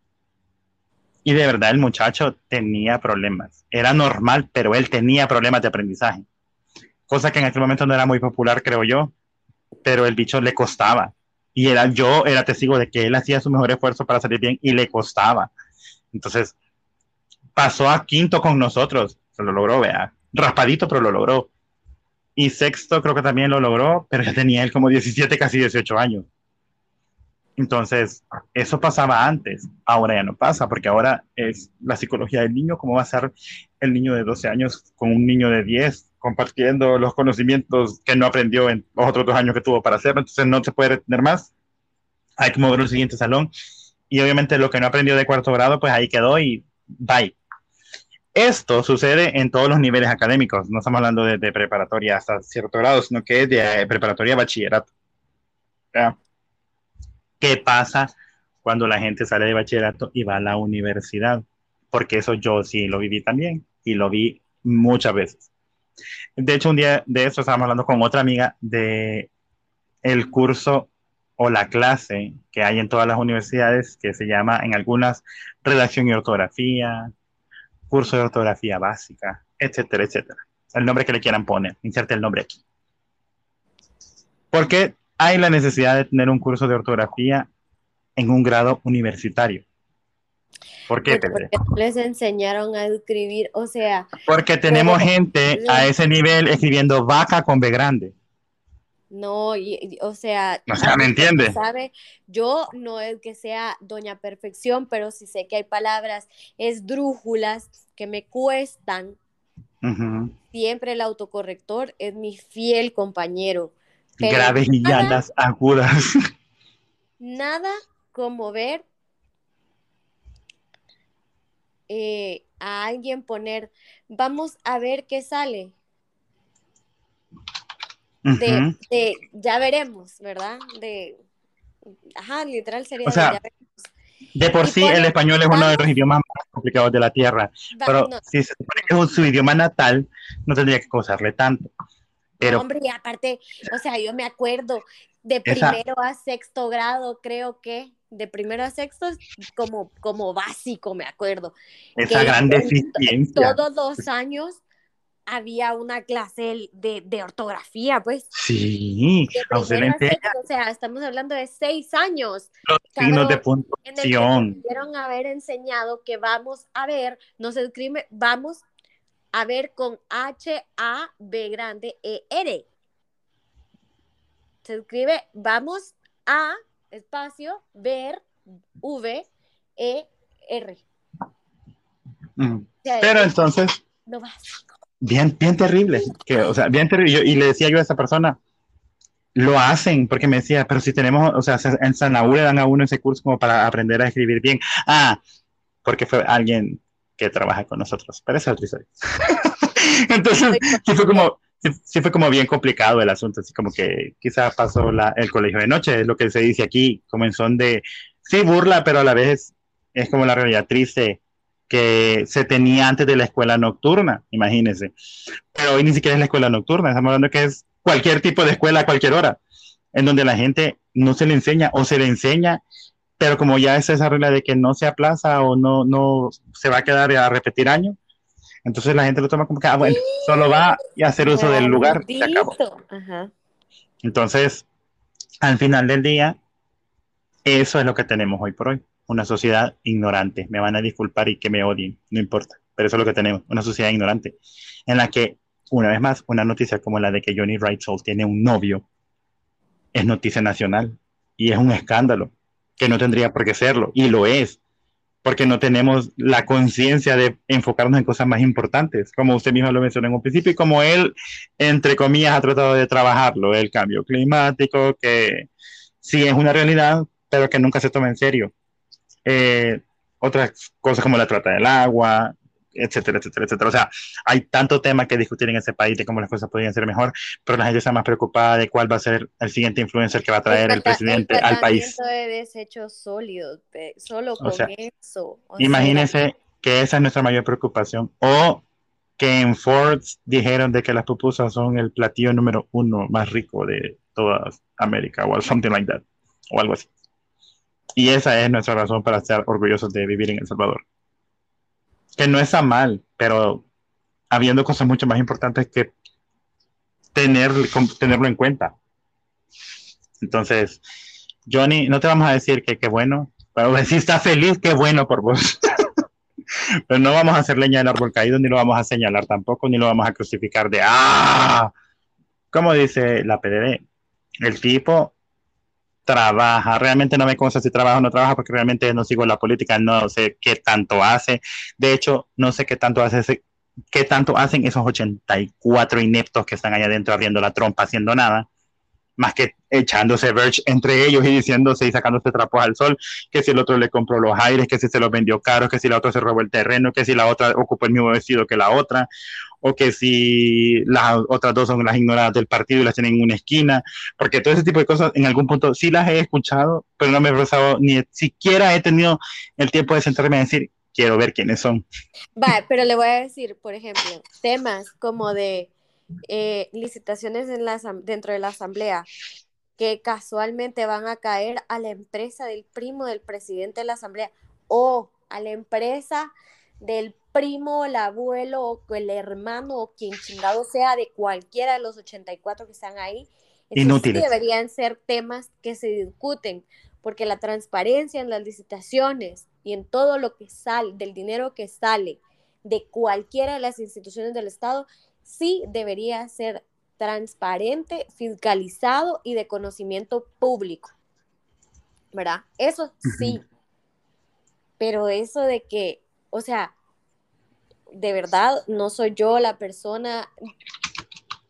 B: Y de verdad el muchacho tenía problemas. Era normal, pero él tenía problemas de aprendizaje. Cosa que en aquel momento no era muy popular, creo yo, pero el bicho le costaba. Y era, yo era testigo de que él hacía su mejor esfuerzo para salir bien y le costaba. Entonces, pasó a quinto con nosotros. Se lo logró, vea. Raspadito, pero lo logró. Y sexto creo que también lo logró, pero ya tenía él como 17, casi 18 años. Entonces, eso pasaba antes, ahora ya no pasa, porque ahora es la psicología del niño, cómo va a ser el niño de 12 años con un niño de 10, compartiendo los conocimientos que no aprendió en los otros dos años que tuvo para hacerlo, entonces no se puede tener más, hay que mover al siguiente salón, y obviamente lo que no aprendió de cuarto grado, pues ahí quedó y bye. Esto sucede en todos los niveles académicos, no estamos hablando de, preparatoria hasta cierto grado, sino que es de eh, preparatoria a bachillerato. ¿Ya? ¿Qué pasa cuando la gente sale de bachillerato y va a la universidad? Porque eso yo sí lo viví también y lo vi muchas veces. De hecho, un día de eso estábamos hablando con otra amiga de el curso o la clase que hay en todas las universidades que se llama en algunas redacción y ortografía, curso de ortografía básica, etcétera, etcétera. El nombre que le quieran poner, inserte el nombre aquí. Porque hay la necesidad de tener un curso de ortografía en un grado universitario. ¿Por qué?
A: Porque les enseñaron a escribir, o sea.
B: Porque tenemos gente a ese nivel escribiendo vaca con B grande.
A: No, o sea,
B: o sea, ¿me entiende?
A: ¿Sabe? Yo no es que sea doña perfección, pero sí sé que hay palabras esdrújulas que me cuestan. Siempre el autocorrector es mi fiel compañero.
B: Graves y llanas agudas.
A: Nada como ver eh, a alguien poner, vamos a ver qué sale. De, ya veremos, ¿verdad? De, ajá, literal sería
B: de, por sí el español es uno de los idiomas más complicados de la tierra, pero si es su idioma natal, no tendría que causarle tanto. Pero,
A: hombre, y aparte, o sea, yo me acuerdo de primero a sexto grado, creo que de primero a sexto como, como básico, me acuerdo.
B: Esa gran deficiencia.
A: Todos los años había una clase de, ortografía, pues.
B: Sí,
A: o sea, estamos hablando de seis años.
B: Los signos de puntuación.
A: Pudieron haber enseñado que vamos a ver, no se escribe, vamos a ver con H, A, B grande, E, R. Se escribe, vamos a, espacio, ver, V, E, R.
B: Pero entonces...
A: No
B: bien, bien terrible, que, o sea, bien terrible. y le decía yo a esa persona, lo hacen, porque me decía, pero si tenemos, o sea, en Sanaú le dan a uno ese curso como para aprender a escribir bien. Ah, porque fue alguien que trabaja con nosotros, pero esa es otra historia. <laughs> Entonces, sí fue como, sí, fue como bien complicado el asunto, así como que quizás pasó la, el colegio de noche, es lo que se dice aquí, como en son de, sí, burla, pero a la vez es como la realidad triste que se tenía antes de la escuela nocturna, imagínense. Pero hoy ni siquiera es la escuela nocturna, estamos hablando que es cualquier tipo de escuela a cualquier hora, en donde la gente no se le enseña o se le enseña, pero como ya es esa regla de que no se aplaza o no, no se va a quedar a repetir año, entonces la gente lo toma como que, ah, bueno, solo va a hacer uso del lugar. Entonces, al final del día, eso es lo que tenemos hoy por hoy una sociedad ignorante. Me van a disculpar y que me odien, no importa, pero eso es lo que tenemos, una sociedad ignorante, en la que, una vez más, una noticia como la de que Johnny Soul tiene un novio es noticia nacional y es un escándalo que no tendría por qué serlo, y lo es, porque no tenemos la conciencia de enfocarnos en cosas más importantes, como usted mismo lo mencionó en un principio, y como él, entre comillas, ha tratado de trabajarlo, el cambio climático, que sí es una realidad, pero que nunca se toma en serio. Eh, otras cosas como la trata del agua, etcétera, etcétera, etcétera. O sea, hay tanto tema que discutir en ese país de cómo las cosas podrían ser mejor, pero la gente está más preocupada de cuál va a ser el siguiente influencer que va a traer el, presidente al país.
A: de desechos sólidos, solo con eso.
B: imagínense que esa es nuestra mayor preocupación. O que en Ford dijeron de que las pupusas son el platillo número uno más rico de toda América o something like that, o algo así. Y esa es nuestra razón para estar orgullosos de vivir en El Salvador. Que no está mal, pero habiendo cosas mucho más importantes que tener, tenerlo en cuenta. Entonces, Johnny, no te vamos a decir que qué bueno, pero <laughs> si estás feliz, qué bueno por vos. <laughs> pero no vamos a hacer leña del árbol caído, ni lo vamos a señalar tampoco, ni lo vamos a crucificar de ¡ah! Como dice la PDD, el tipo trabaja. Realmente no me consta si trabaja o no trabaja porque realmente no sigo la política, no sé qué tanto hace. De hecho, no sé qué tanto hace qué tanto hacen esos 84 ineptos que están allá adentro abriendo la trompa haciendo nada, más que echándose verge entre ellos y diciéndose y sacándose trapos al sol, que si el otro le compró los aires, que si se los vendió caros, que si la otra se robó el terreno, que si la otra ocupó el mismo vestido que la otra, o que si las otras dos son las ignoradas del partido y las tienen en una esquina, porque todo ese tipo de cosas en algún punto sí las he escuchado, pero no me he pasado ni siquiera he tenido el tiempo de sentarme a decir, quiero ver quiénes son.
A: Va, pero le voy a decir, por ejemplo, temas como de eh, licitaciones en la, dentro de la asamblea. que casualmente van a caer a la empresa del primo del presidente de la asamblea o a la empresa del primo, el abuelo o el hermano o quien chingado sea de cualquiera de los 84 que están ahí.
B: Inútiles.
A: deberían ser temas que se discuten, porque la transparencia en las licitaciones y en todo lo que sale, del dinero que sale de cualquiera de las instituciones del Estado, sí debería ser transparente, fiscalizado y de conocimiento público. ¿Verdad? Eso sí. Pero eso de que, o sea, de verdad, no soy yo la persona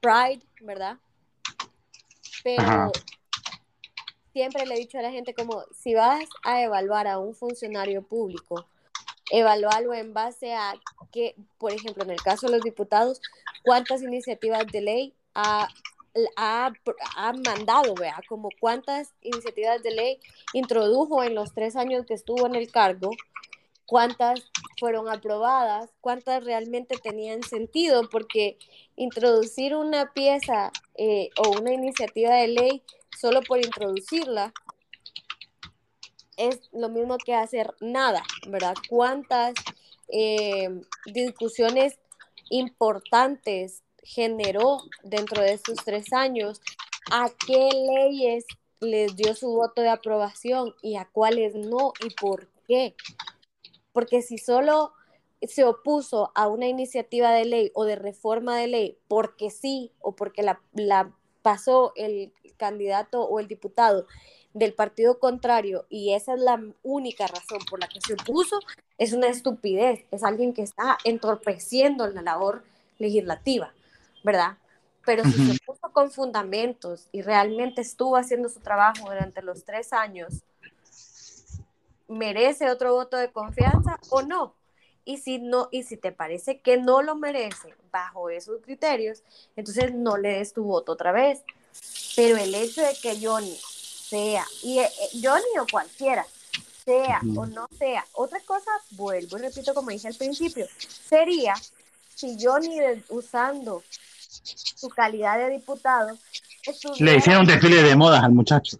A: pride, ¿verdad? Pero siempre le he dicho a la gente como, si vas a evaluar a un funcionario público, evaluarlo en base a que, por ejemplo, en el caso de los diputados, cuántas iniciativas de ley ha, ha, ha mandado, vea, como cuántas iniciativas de ley introdujo en los tres años que estuvo en el cargo, cuántas fueron aprobadas, cuántas realmente tenían sentido, porque introducir una pieza eh, o una iniciativa de ley solo por introducirla es lo mismo que hacer nada, ¿verdad? ¿Cuántas eh, discusiones importantes generó dentro de estos tres años? ¿A qué leyes les dio su voto de aprobación y a cuáles no y por qué? Porque si solo se opuso a una iniciativa de ley o de reforma de ley porque sí o porque la, la pasó el candidato o el diputado del partido contrario y esa es la única razón por la que se opuso, es una estupidez, es alguien que está entorpeciendo la labor legislativa, ¿verdad? Pero si se opuso con fundamentos y realmente estuvo haciendo su trabajo durante los tres años, ¿merece otro voto de confianza o no? Y si no, y si te parece que no lo merece bajo esos criterios, entonces no le des tu voto otra vez. Pero el hecho de que Johnny sea, y eh, Johnny o cualquiera, sea o no sea, otra cosa, vuelvo y repito como dije al principio, sería si Johnny usando su calidad de diputado
B: le hicieron un desfile de modas al muchacho.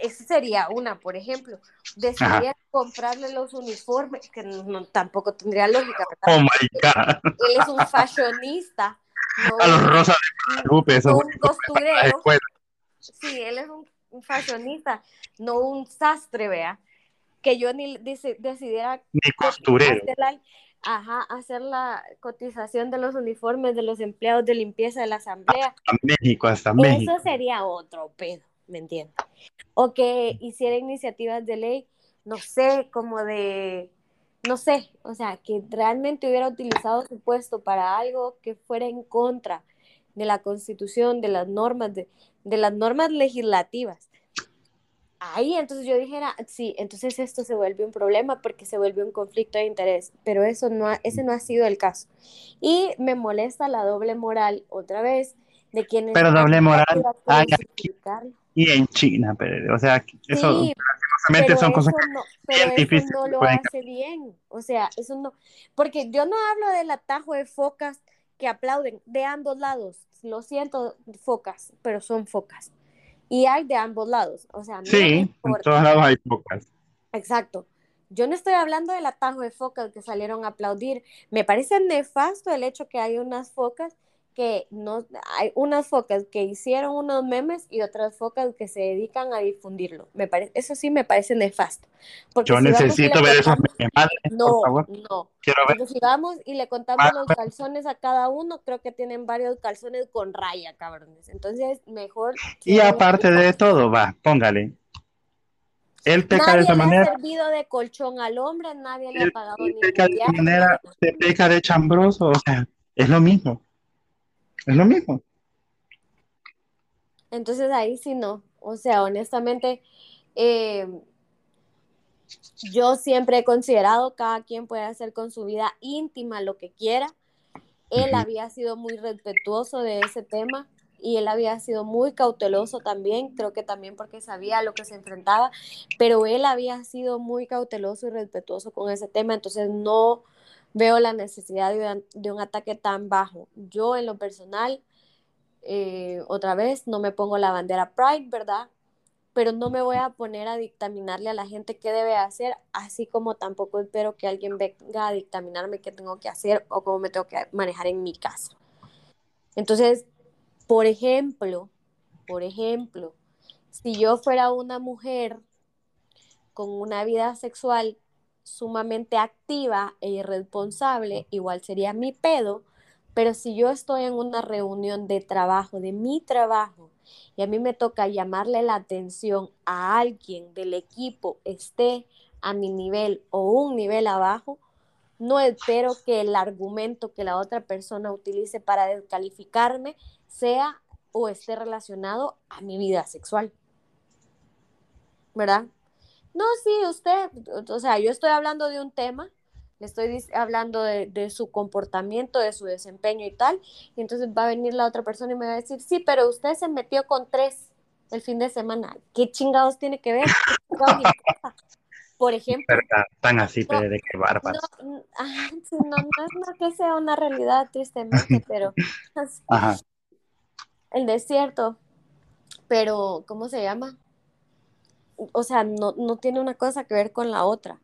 A: Esa sería una, por ejemplo, decidiera comprarle los uniformes, que no, tampoco tendría lógica.
B: Oh my God.
A: Él es un fashionista.
B: a los rosas de
A: un costurero. Sí, él es un, fashionista, no un sastre, vea. Que yo ni decidiera.
B: Ni costurero.
A: Hacer la, ajá, hacer la cotización de los uniformes de los empleados de limpieza de la asamblea.
B: Hasta México, hasta México.
A: Eso sería otro pedo, ¿me entiendes? O que hiciera iniciativas de ley, no sé, como de no sé, o sea, que realmente hubiera utilizado su puesto para algo que fuera en contra de la constitución, de las normas, de, de las normas legislativas. Ahí entonces yo dijera, sí, entonces esto se vuelve un problema porque se vuelve un conflicto de interés, pero eso no ese no ha sido el caso. Y me molesta la doble moral otra vez de quienes...
B: Pero doble moral hay aquí y en China, pero, o sea, eso
A: sí, son cosas no, pero eso no lo hace bien, o sea, eso no, porque yo no hablo del atajo de focas que aplauden de ambos lados. Lo siento, focas, pero son focas. Y hay de ambos lados. O sea,
B: sí, en todos lados hay focas.
A: Exacto. Yo no estoy hablando del atajo de focas que salieron a aplaudir. Me parece nefasto el hecho que hay unas focas que no hay unas focas que hicieron unos memes y otras focas que se dedican a difundirlo. Me parece, eso sí me parece nefasto.
B: Porque Yo necesito ver esos memes.
A: No, no. Quiero ver. si vamos y le contamos los calzones a cada uno, creo que tienen varios calzones con raya, cabrones. Entonces, mejor.
B: Y aparte de todo, va, póngale. Él peca
A: nadie
B: de esa
A: le
B: manera.
A: ha servido de colchón al hombre, nadie le ha pagado
B: ni peca de manera, se peca de chambroso, o sea, es lo mismo. Es lo mismo.
A: Entonces ahí sí no. O sea, honestamente, eh, yo siempre he considerado cada quien puede hacer con su vida íntima lo que quiera. Él había sido muy respetuoso de ese tema y él había sido muy cauteloso también, creo que también porque sabía a lo que se enfrentaba, pero él había sido muy cauteloso y respetuoso con ese tema, entonces no, veo la necesidad de un, ataque tan bajo. Yo en lo personal eh, otra vez, no me pongo la bandera Pride, ¿verdad? Pero no me voy a poner a dictaminarle a la gente qué debe hacer, así como tampoco espero que alguien venga a dictaminarme qué tengo que hacer o cómo me tengo que manejar en mi casa. Entonces, por ejemplo, por ejemplo, si yo fuera una mujer con una vida sexual sumamente activa e irresponsable, igual sería mi pedo, pero si yo estoy en una reunión de trabajo, de mi trabajo, y a mí me toca llamarle la atención a alguien del equipo, esté a mi nivel o un nivel abajo, no espero que el argumento que la otra persona utilice para descalificarme sea o esté relacionado a mi vida sexual. ¿Verdad? No, sí, usted, o sea, yo estoy hablando de un tema le estoy hablando de, su comportamiento, de su desempeño y tal, y entonces va a venir la otra persona y me va a decir, sí, pero usted se metió con tres el fin de semana, ¿qué chingados tiene que ver? Por ejemplo.
B: Tan así, de qué bárbaro.
A: No, no, no, es que sea una realidad, tristemente, <laughs> pero <laughs> Ajá. el desierto, pero ¿cómo se llama? O sea, no, no tiene una cosa que ver con la otra.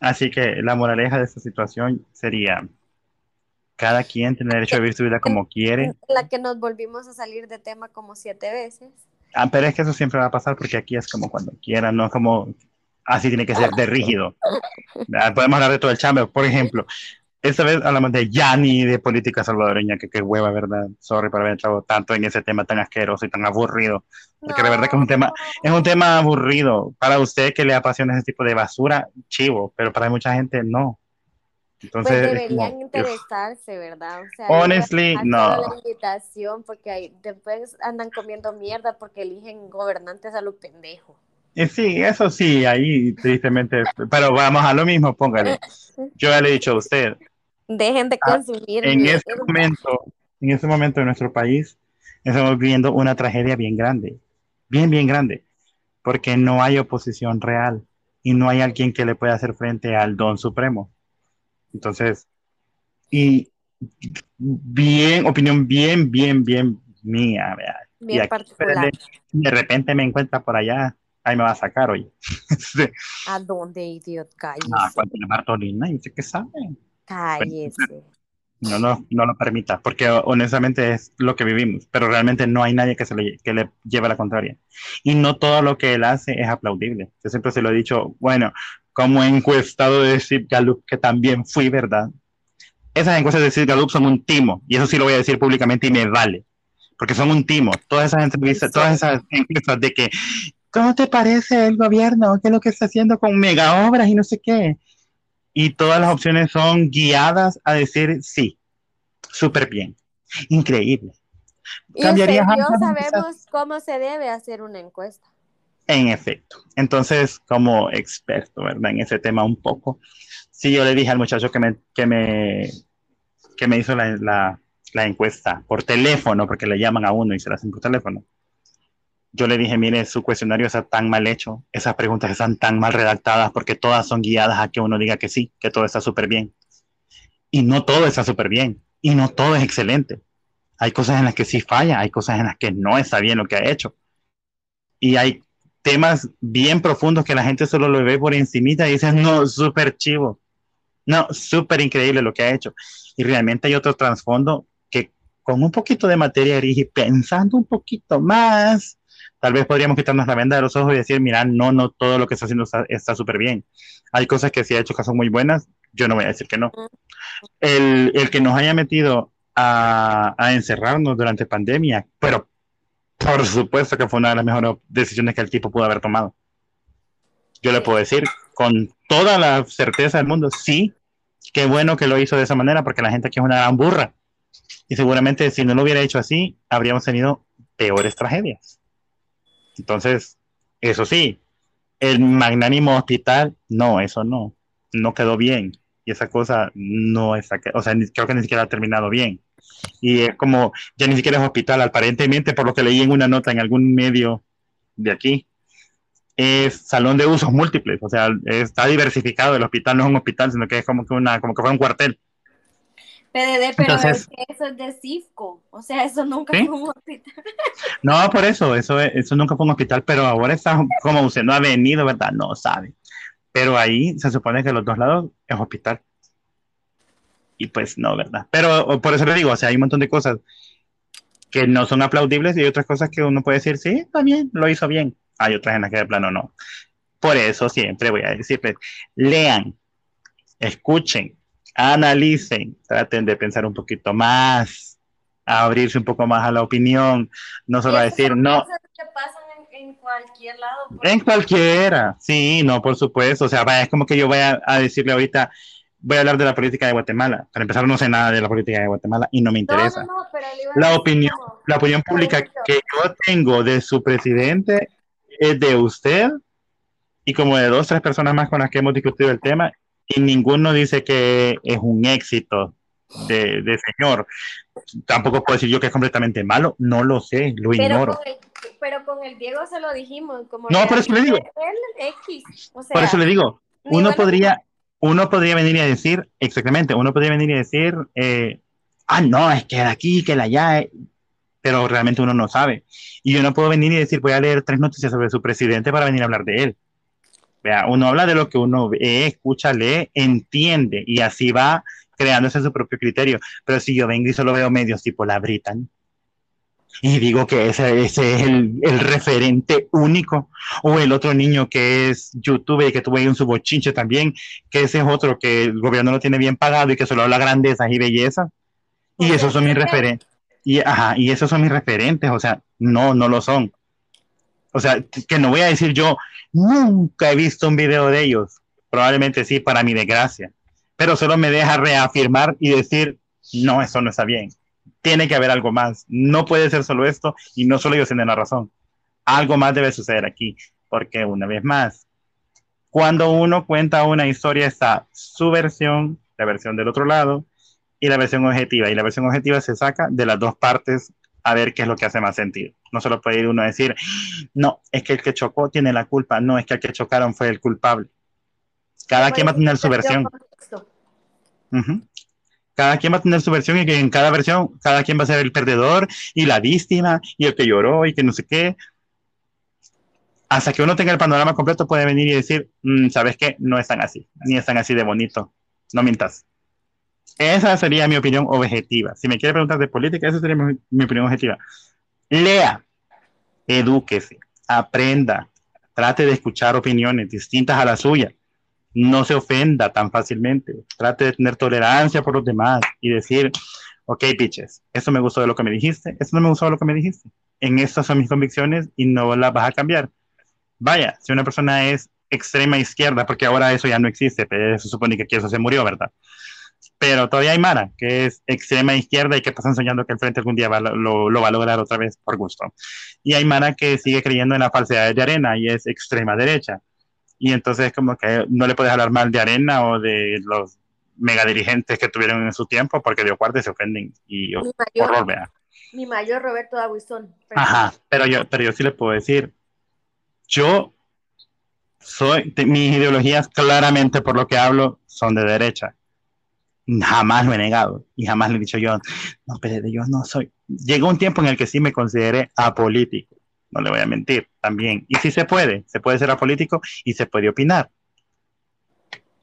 B: Así que la moraleja de esta situación sería, cada quien tiene derecho a vivir su vida como quiere.
A: La que nos volvimos a salir de tema como siete veces.
B: Ah, pero es que eso siempre va a pasar porque aquí es como cuando quieran, no como así tiene que ser de rígido. Podemos hablar de todo el chamber, por ejemplo. Esta vez hablamos de Yanni, de política salvadoreña, que qué hueva, ¿verdad? Sorry por haber entrado tanto en ese tema tan asqueroso y tan aburrido. Porque de verdad que es un tema, es un tema aburrido. Para usted que le apasiona ese tipo de basura, chivo, pero para mucha gente no.
A: Entonces, pues deberían interesarse, ¿verdad? O
B: sea, Honestly, no.
A: La invitación porque después andan comiendo mierda porque eligen gobernantes a lo pendejo.
B: Eh, sí, eso sí, ahí tristemente, pero vamos a lo mismo, póngale. <laughs> Yo ya le he dicho a usted,
A: Dejen de ah, consumir.
B: en este momento, en este momento en nuestro país, estamos viviendo una tragedia bien grande, bien, bien grande, porque no hay oposición real y no hay alguien que le pueda hacer frente al don supremo. Entonces, y bien, opinión bien, bien, bien mía,
A: Bien particular.
B: De repente me encuentra por allá, ahí me va a sacar, oye. <laughs>
A: ¿A dónde, idiot? Cállese.
B: Ah, cuando Bartolina, y usted qué sabe.
A: Cállese.
B: No, no, no lo permita, porque honestamente es lo que vivimos, pero realmente no hay nadie que, se le, que le lleve la contraria. Y no todo lo que él hace es aplaudible. Yo siempre se lo he dicho, bueno, como encuestado de Steve Gallup, que también fui, ¿verdad? Esas encuestas de Steve Gallup son un timo, y eso sí lo voy a decir públicamente y me vale, porque son un timo. Todas esas entrevistas, todas esas encuestas de que, ¿cómo te parece el gobierno? ¿Qué es lo que está haciendo con mega obras y no sé qué? Y todas las opciones son guiadas a decir sí, súper bien, increíble.
A: Y ¿Cambiaría sabemos cómo se debe hacer una encuesta.
B: En efecto. Entonces, como experto, ¿verdad? En ese tema un poco, sí, yo le dije al muchacho que me, que me, que me hizo la, la, la encuesta por teléfono, porque le llaman a uno y se la hacen por teléfono yo le dije, mire, su cuestionario está tan mal hecho, esas preguntas están tan mal redactadas porque todas son guiadas a que uno diga que sí, que todo está súper bien. Y no todo está súper bien, y no todo es excelente. Hay cosas en las que sí falla, hay cosas en las que no está bien lo que ha hecho. Y hay temas bien profundos que la gente solo lo ve por encimita y dice, no, súper chivo. No, súper increíble lo que ha hecho. Y realmente hay otro trasfondo que con un poquito de materia gris y pensando un poquito más, tal vez podríamos quitarnos la venda de los ojos y decir, mira, no, no todo lo que está haciendo está súper bien. Hay cosas que sí ha hecho que son muy buenas, yo no voy a decir que no. El, el que nos haya metido a, a, encerrarnos durante pandemia, pero por supuesto que fue una de las mejores decisiones que el tipo pudo haber tomado. Yo le puedo decir con toda la certeza del mundo, sí, qué bueno que lo hizo de esa manera, porque la gente aquí es una gran burra. Y seguramente si no lo hubiera hecho así, habríamos tenido peores tragedias. Entonces, eso sí, el magnánimo hospital, no, eso no, no quedó bien. Y esa cosa no está, o sea, creo que ni siquiera ha terminado bien. Y es como, ya ni siquiera es hospital, aparentemente, por lo que leí en una nota en algún medio de aquí, es salón de usos múltiples, o sea, está diversificado el hospital, no es un hospital, sino que es como que una, como que fue un cuartel.
A: PDD, pero es que eso es de CIFCO, o sea, eso nunca fue un hospital. <laughs>
B: No, por eso, eso, eso nunca fue un hospital, pero ahora está como usted no ha venido, ¿verdad? No sabe. Pero ahí se supone que los dos lados es hospital. Y pues no, ¿verdad? Pero por eso le digo, o sea, hay un montón de cosas que no son aplaudibles y hay otras cosas que uno puede decir, sí, está bien, lo hizo bien. Hay otras en las que de plano no. Por eso siempre voy a decirles, lean, escuchen, analicen, traten de pensar un poquito más, abrirse un poco más a la opinión, no solo a decir no.
A: en, cualquier lado.
B: En cualquiera, sí, no, por supuesto. O sea, es como que yo voy a, decirle ahorita, voy a hablar de la política de Guatemala. Para empezar, no sé nada de la política de Guatemala y no me interesa. la opinión, la opinión pública que yo tengo de su presidente es de usted y como de dos, tres personas más con las que hemos discutido el tema y ninguno dice que es un éxito de, de, señor. Tampoco puedo decir yo que es completamente malo, no lo sé, lo ignoro.
A: pero con el Diego se lo dijimos. Como
B: no, por eso le digo. por eso le digo, uno podría, uno podría venir a decir, exactamente, uno podría venir a decir, eh, ah, no, es que de aquí, que la allá, pero realmente uno no sabe. Y yo no puedo venir y decir, voy a leer tres noticias sobre su presidente para venir a hablar de él. Vea, uno habla de lo que uno ve, escucha, lee, entiende y así va creándose su propio criterio. Pero si yo vengo y solo veo medios tipo la Britan y digo que ese, ese es el, el, referente único, o el otro niño que es youtuber y que tuve un subochinche también, que ese es otro que el gobierno lo tiene bien pagado y que solo habla grandeza y belleza. Y esos son mis referentes. Y, ajá, y esos son mis referentes, o sea, no, no lo son. O sea, que no voy a decir yo, nunca he visto un video de ellos. Probablemente sí, para mi desgracia. Pero solo me deja reafirmar y decir, no, eso no está bien. Tiene que haber algo más. No puede ser solo esto y no solo ellos tienen la razón. Algo más debe suceder aquí. Porque una vez más, cuando uno cuenta una historia está su versión, la versión del otro lado y la versión objetiva. Y la versión objetiva se saca de las dos partes a ver qué es lo que hace más sentido. No solo puede ir uno a decir, no, es que el que chocó tiene la culpa, no, es que el que chocaron fue el culpable. Cada quien va a tener su versión. Cada quien va a tener su versión y que en cada versión, cada quien va a ser el perdedor y la víctima y el que lloró y que no sé qué. Hasta que uno tenga el panorama completo puede venir y decir, mm, ¿sabes qué? No es tan así, ni es tan así de bonito. No mientas. Esa sería mi opinión objetiva. Si me quiere preguntar de política, esa sería mi, opinión objetiva. Lea, edúquese, aprenda, trate de escuchar opiniones distintas a la suya. No se ofenda tan fácilmente. Trate de tener tolerancia por los demás y decir, ok, bitches, esto me gustó de lo que me dijiste, esto no me gustó de lo que me dijiste. En estas son mis convicciones y no las vas a cambiar. Vaya, si una persona es extrema izquierda, porque ahora eso ya no existe, pero se supone que eso se murió, ¿verdad? Pero todavía hay Mara, que es extrema izquierda y que pasan soñando que el frente algún día lo, lo, va a lograr otra vez por gusto. Y hay Mara que sigue creyendo en la falsedad de Arena y es extrema derecha. Y entonces como que no le puedes hablar mal de Arena o de los mega dirigentes que tuvieron en su tiempo porque de Ocuarte se ofenden y mi
A: mayor, vea. Mi mayor Roberto Aguizón.
B: Ajá, pero yo, pero yo sí le puedo decir, yo soy, mis ideologías claramente por lo que hablo son de derecha jamás lo he negado y jamás le he dicho yo, no, pero yo no soy. Llegó un tiempo en el que sí me consideré apolítico, no le voy a mentir también. Y sí se puede, se puede ser apolítico y se puede opinar.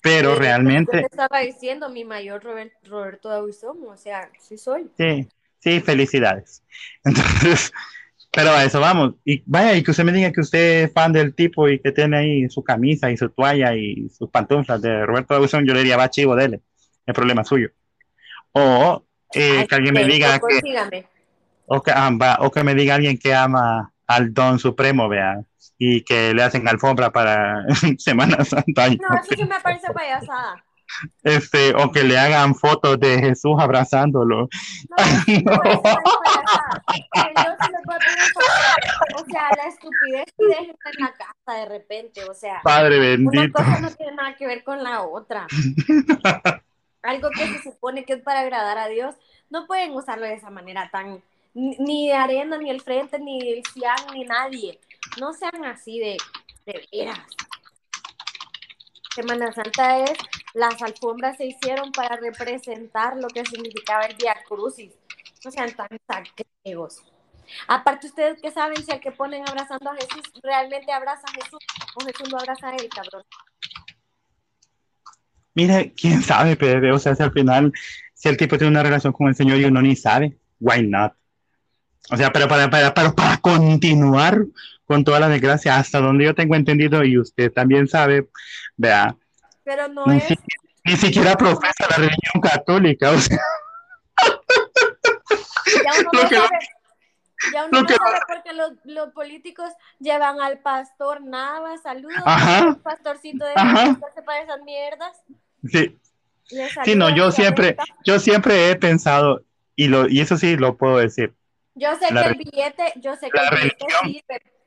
B: Pero realmente...
A: estaba diciendo mi mayor Roberto Aguizón, o sea, sí soy.
B: Sí, sí, felicidades. <laughs> Entonces, pero a eso vamos. Y vaya, y que usted me diga que usted es fan del tipo y que tiene ahí su camisa y su toalla y sus pantuflas de Roberto Aguizón, yo le diría, va chivo, dele es problema suyo. O eh, que alguien me diga que, o que, ah, o que me diga alguien que ama al Don Supremo, vea, y que le hacen alfombra para <laughs> Semana Santa.
A: No, eso sí me parece payasada.
B: Este, o que le hagan fotos de Jesús abrazándolo. No, no.
A: o sea, la estupidez que dejan en la casa de repente, o sea,
B: Padre bendito.
A: Una cosa no tiene nada que ver con la otra. <laughs> algo que se supone que es para agradar a Dios, no pueden usarlo de esa manera tan, ni Arena, ni el Frente, ni el Cian, ni nadie. No sean así de, de veras. Semana Santa es las alfombras se hicieron para representar lo que significaba el Via Crucis. No sean tan sacregos. Aparte, ustedes que saben si el que ponen abrazando a Jesús realmente abraza a Jesús o Jesús lo abraza a él, cabrón.
B: Mire, quién sabe, pero o sea, si al final, si el tipo tiene una relación con el Señor y uno ni sabe, why not? O sea, pero para, para, para, para continuar con toda la desgracia, hasta donde yo tengo entendido y usted también sabe, vea,
A: Pero no
B: ni,
A: es.
B: si- ni siquiera profesa la religión católica, o sea,
A: Ya uno
B: Lo
A: no
B: que-
A: sabe. Ya uno
B: lo
A: no
B: que-
A: sabe porque los, los políticos llevan al pastor Navas, saludos,
B: Ajá.
A: pastorcito de
B: Ajá.
A: se para esas mierdas.
B: Sí, sí, no, yo siempre, yo siempre he pensado, y, lo, y eso sí lo puedo decir,
A: Yo sé
B: la
A: que el billete, yo sé que el billete
B: religión-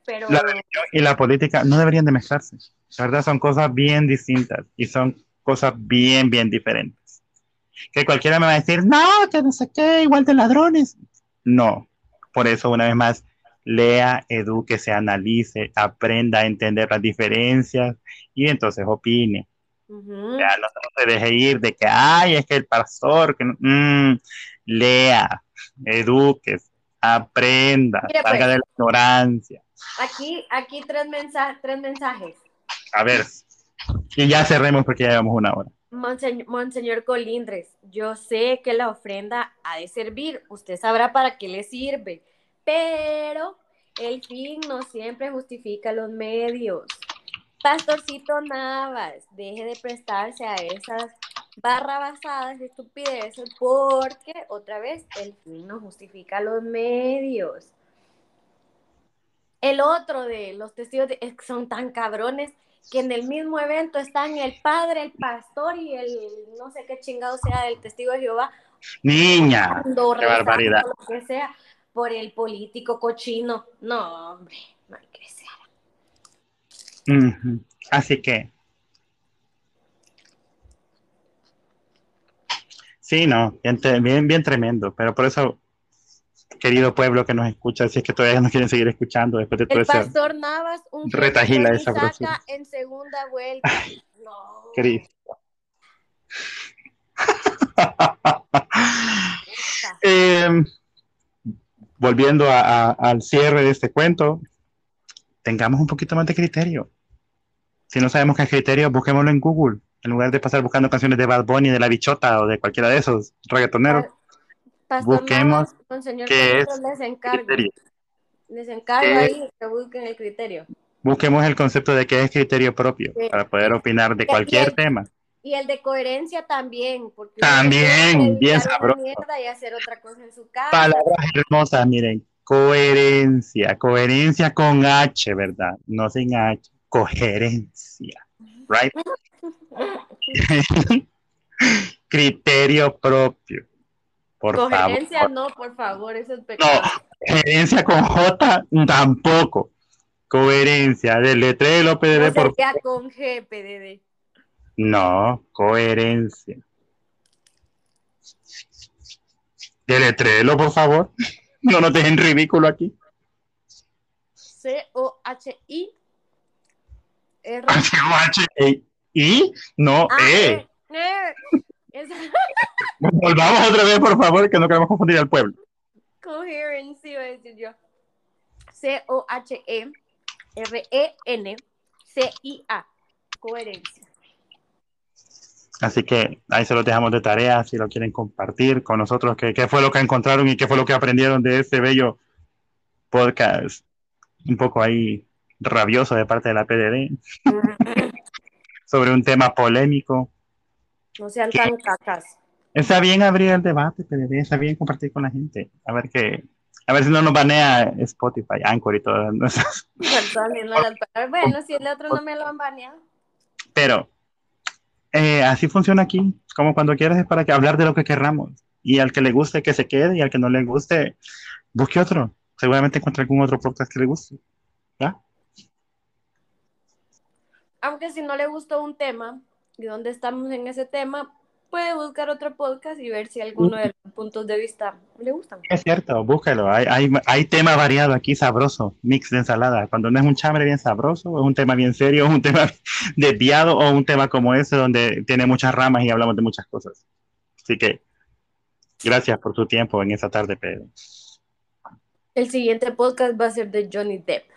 A: pero
B: la religión y la política no deberían de mezclarse. La verdad son cosas bien distintas y son cosas bien, bien diferentes. Que cualquiera me va a decir, no, que no sé qué, igual de ladrones. No, por eso una vez más, lea, eduque, se analice, aprenda a entender las diferencias y entonces opine.
A: Ujú.
B: Ya, no, se deje ir de que, ay, es que el pastor, que no- mm, lea, eduque, aprenda,
A: Mire,
B: salga
A: pues.
B: de la ignorancia.
A: aquí, aquí tres, mensajes tres mensajes.
B: A ver, y ya cerremos porque ya llevamos una hora.
A: Monseñor, Monseñor Colindres, yo sé que la ofrenda ha de servir, usted sabrá para qué le sirve, pero el fin no siempre justifica los medios. Pastorcito Navas, deje de prestarse a esas barrabasadas y estupideces porque, otra vez, el fin no justifica los medios. El otro de los testigos de- son tan cabrones que en el mismo evento están el padre, el pastor y el no sé qué chingado sea del testigo de Jehová,
B: Niña, qué barbaridad.
A: lo que sea, por el político cochino. No, hombre, no hay que ser.
B: Así que. Sí, no, bien, bien, bien tremendo, pero por eso, querido pueblo que nos escucha, si es que todavía nos quieren seguir escuchando después de todo
A: El
B: ese
A: pastor Navas, un
B: Retajila esa
A: saca en segunda vuelta. <laughs> No.
B: Cristo. <laughs> <laughs> Eh, volviendo a- a- al cierre de este cuento, tengamos un poquito más de criterio. Si no sabemos qué es criterio, busquémoslo en Google, en lugar de pasar buscando canciones de Bad Bunny, de La Bichota o de cualquiera de esos reggaetoneros.
A: Pastor
B: Busquemos
A: con señor
B: qué es
A: les encargo.
B: criterio.
A: Les encargo ahí que busquen el criterio.
B: Busquemos el concepto de qué es criterio propio
A: Sí.
B: para poder opinar de cualquier
A: y-
B: tema.
A: Y el de coherencia también, porque
B: También, bien sabroso.
A: y hacer otra cosa en su casa.
B: Palabras hermosas, miren. Coherencia, coherencia con H, ¿verdad? No sin H. Coherencia, right? <laughs> Criterio propio. Por
A: Coherencia
B: favor.
A: no, por favor, eso es pecado.
B: No, coherencia con J tampoco. Coherencia, del letrero
A: No
B: PDD por
A: sería con G, PDD.
B: No, coherencia. Deletrelo, por favor. No nos dejen ridículo aquí.
A: C-O-H-I. R.
B: H I, no
A: Ah,
B: E.
A: eh. Es <laughs>
B: Volvamos otra vez, por favor, que no queremos confundir al pueblo.
A: coherencia, iba a decir yo. C-O-H-E-R-E-N-C-I-A. Coherencia.
B: Así que ahí se los dejamos de tarea si lo quieren compartir con nosotros, qué, qué fue lo que encontraron y qué fue lo que aprendieron de este bello podcast. Un poco ahí rabioso de parte de la PDD <laughs> sobre un tema polémico.
A: No sean tan cacas.
B: Está bien abrir el debate, PDD, está bien compartir con la gente. A ver qué, a ver si no nos banea Spotify, Anchor y todas nuestras. <laughs>
A: Bueno, si el otro no me lo han baneado.
B: Pero eh, así funciona aquí, como cuando quieres es para que hablar de lo que querramos. Y al que le guste, que se quede, y al que no le guste, busque otro. Seguramente encuentre algún otro podcast que le guste. ¿Ya?
A: Aunque si no le gustó un tema, y dónde estamos en ese tema, puede buscar otro podcast y ver si alguno de los puntos de vista le gustan.
B: Es cierto, búscalo. Hay, hay, hay tema variado aquí, sabroso, mix de ensalada. Cuando no es un chambre bien sabroso, es un tema bien serio, es un tema <laughs> desviado o un tema como ese donde tiene muchas ramas y hablamos de muchas cosas. Así que gracias por tu tiempo en esta tarde, Pedro.
A: El siguiente podcast va a ser de Johnny Depp.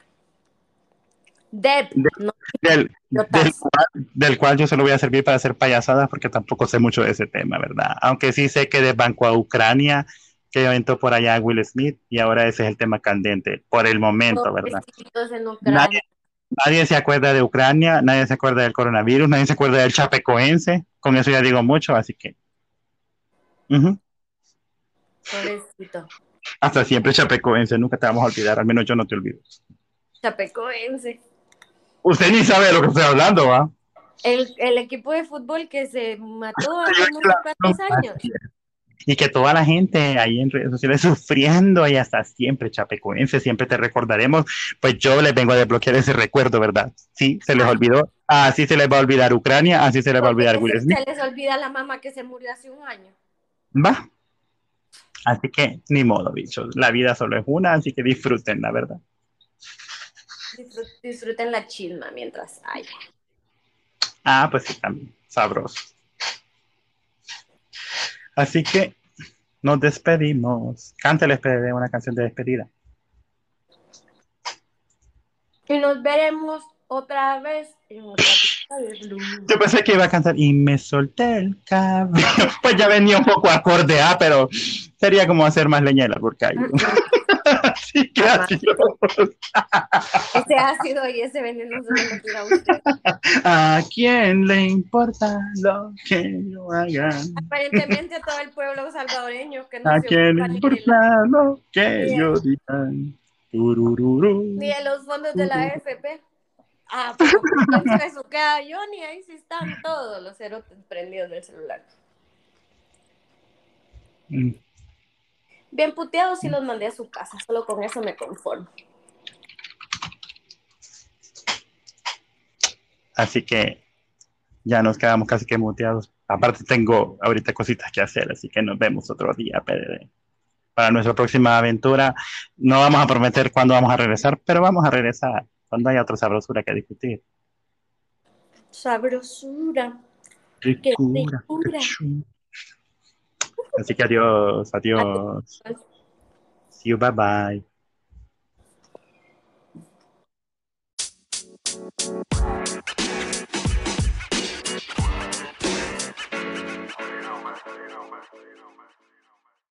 A: Depp, no,
B: Del, del cual, del cual yo se lo voy a servir para hacer payasadas porque tampoco sé mucho de ese tema, ¿verdad? Aunque sí sé que de Banco a Ucrania, que aventó por allá Will Smith y ahora ese es el tema candente por el momento, ¿verdad? Nadie, nadie se acuerda de Ucrania, nadie se acuerda del coronavirus, nadie se acuerda del chapecoense, con eso ya digo mucho, así que...
A: Pobrecito.
B: Hasta siempre chapecoense, nunca te vamos a olvidar, al menos yo no te olvido.
A: Chapecoense.
B: Usted ni sabe de lo que estoy hablando, ¿va?
A: El, el equipo de fútbol que se mató hace no sé cuántos años.
B: Y que toda la gente ahí en redes sociales sufriendo y hasta siempre, chapecoense, siempre te recordaremos. Pues yo les vengo a desbloquear ese recuerdo, ¿verdad? Sí, se les olvidó. Así se les va a olvidar Ucrania, así se les va a olvidar Will
A: Se les olvida la mamá que se murió hace un año.
B: Va. Así que ni modo, bichos. La vida solo es una, así que disfruten, la verdad.
A: Disfrut- Disfruten la chisma mientras haya.
B: Ah, pues sí, también. Sabroso. Así que nos despedimos. Cánteles PDD una canción de despedida.
A: Y nos veremos otra vez en otra.
B: Yo pensé que iba a cantar y me solté el cabello. <laughs> Pues ya venía un poco acorde A, pero sería como hacer más leña del árbol Así que adiós.
A: Ese ácido y ese veneno se lo a usted. <laughs>
B: ¿A quién le importa lo que yo haga?
A: Aparentemente a todo el pueblo salvadoreño que no
B: ¿A quién le importa lo que
A: Bien.
B: yo diga?
A: Ni de los fondos de la AFP. Ah, entonces eso queda Johnny, ahí sí están todos los cerotes prendidos del celular.
B: Mm,
A: Bien puteados y los mandé a su casa, solo con eso me conformo.
B: Así que ya nos quedamos casi que muteados. Aparte tengo ahorita cositas que hacer, así que nos vemos otro día, PDD. Para nuestra próxima aventura, no vamos a prometer cuándo vamos a regresar, pero vamos a regresar cuando haya otra sabrosura que discutir.
A: Sabrosura.
B: Ricura,
A: ricura.
B: qué chulo. Así que adiós, adiós. See you, bye bye.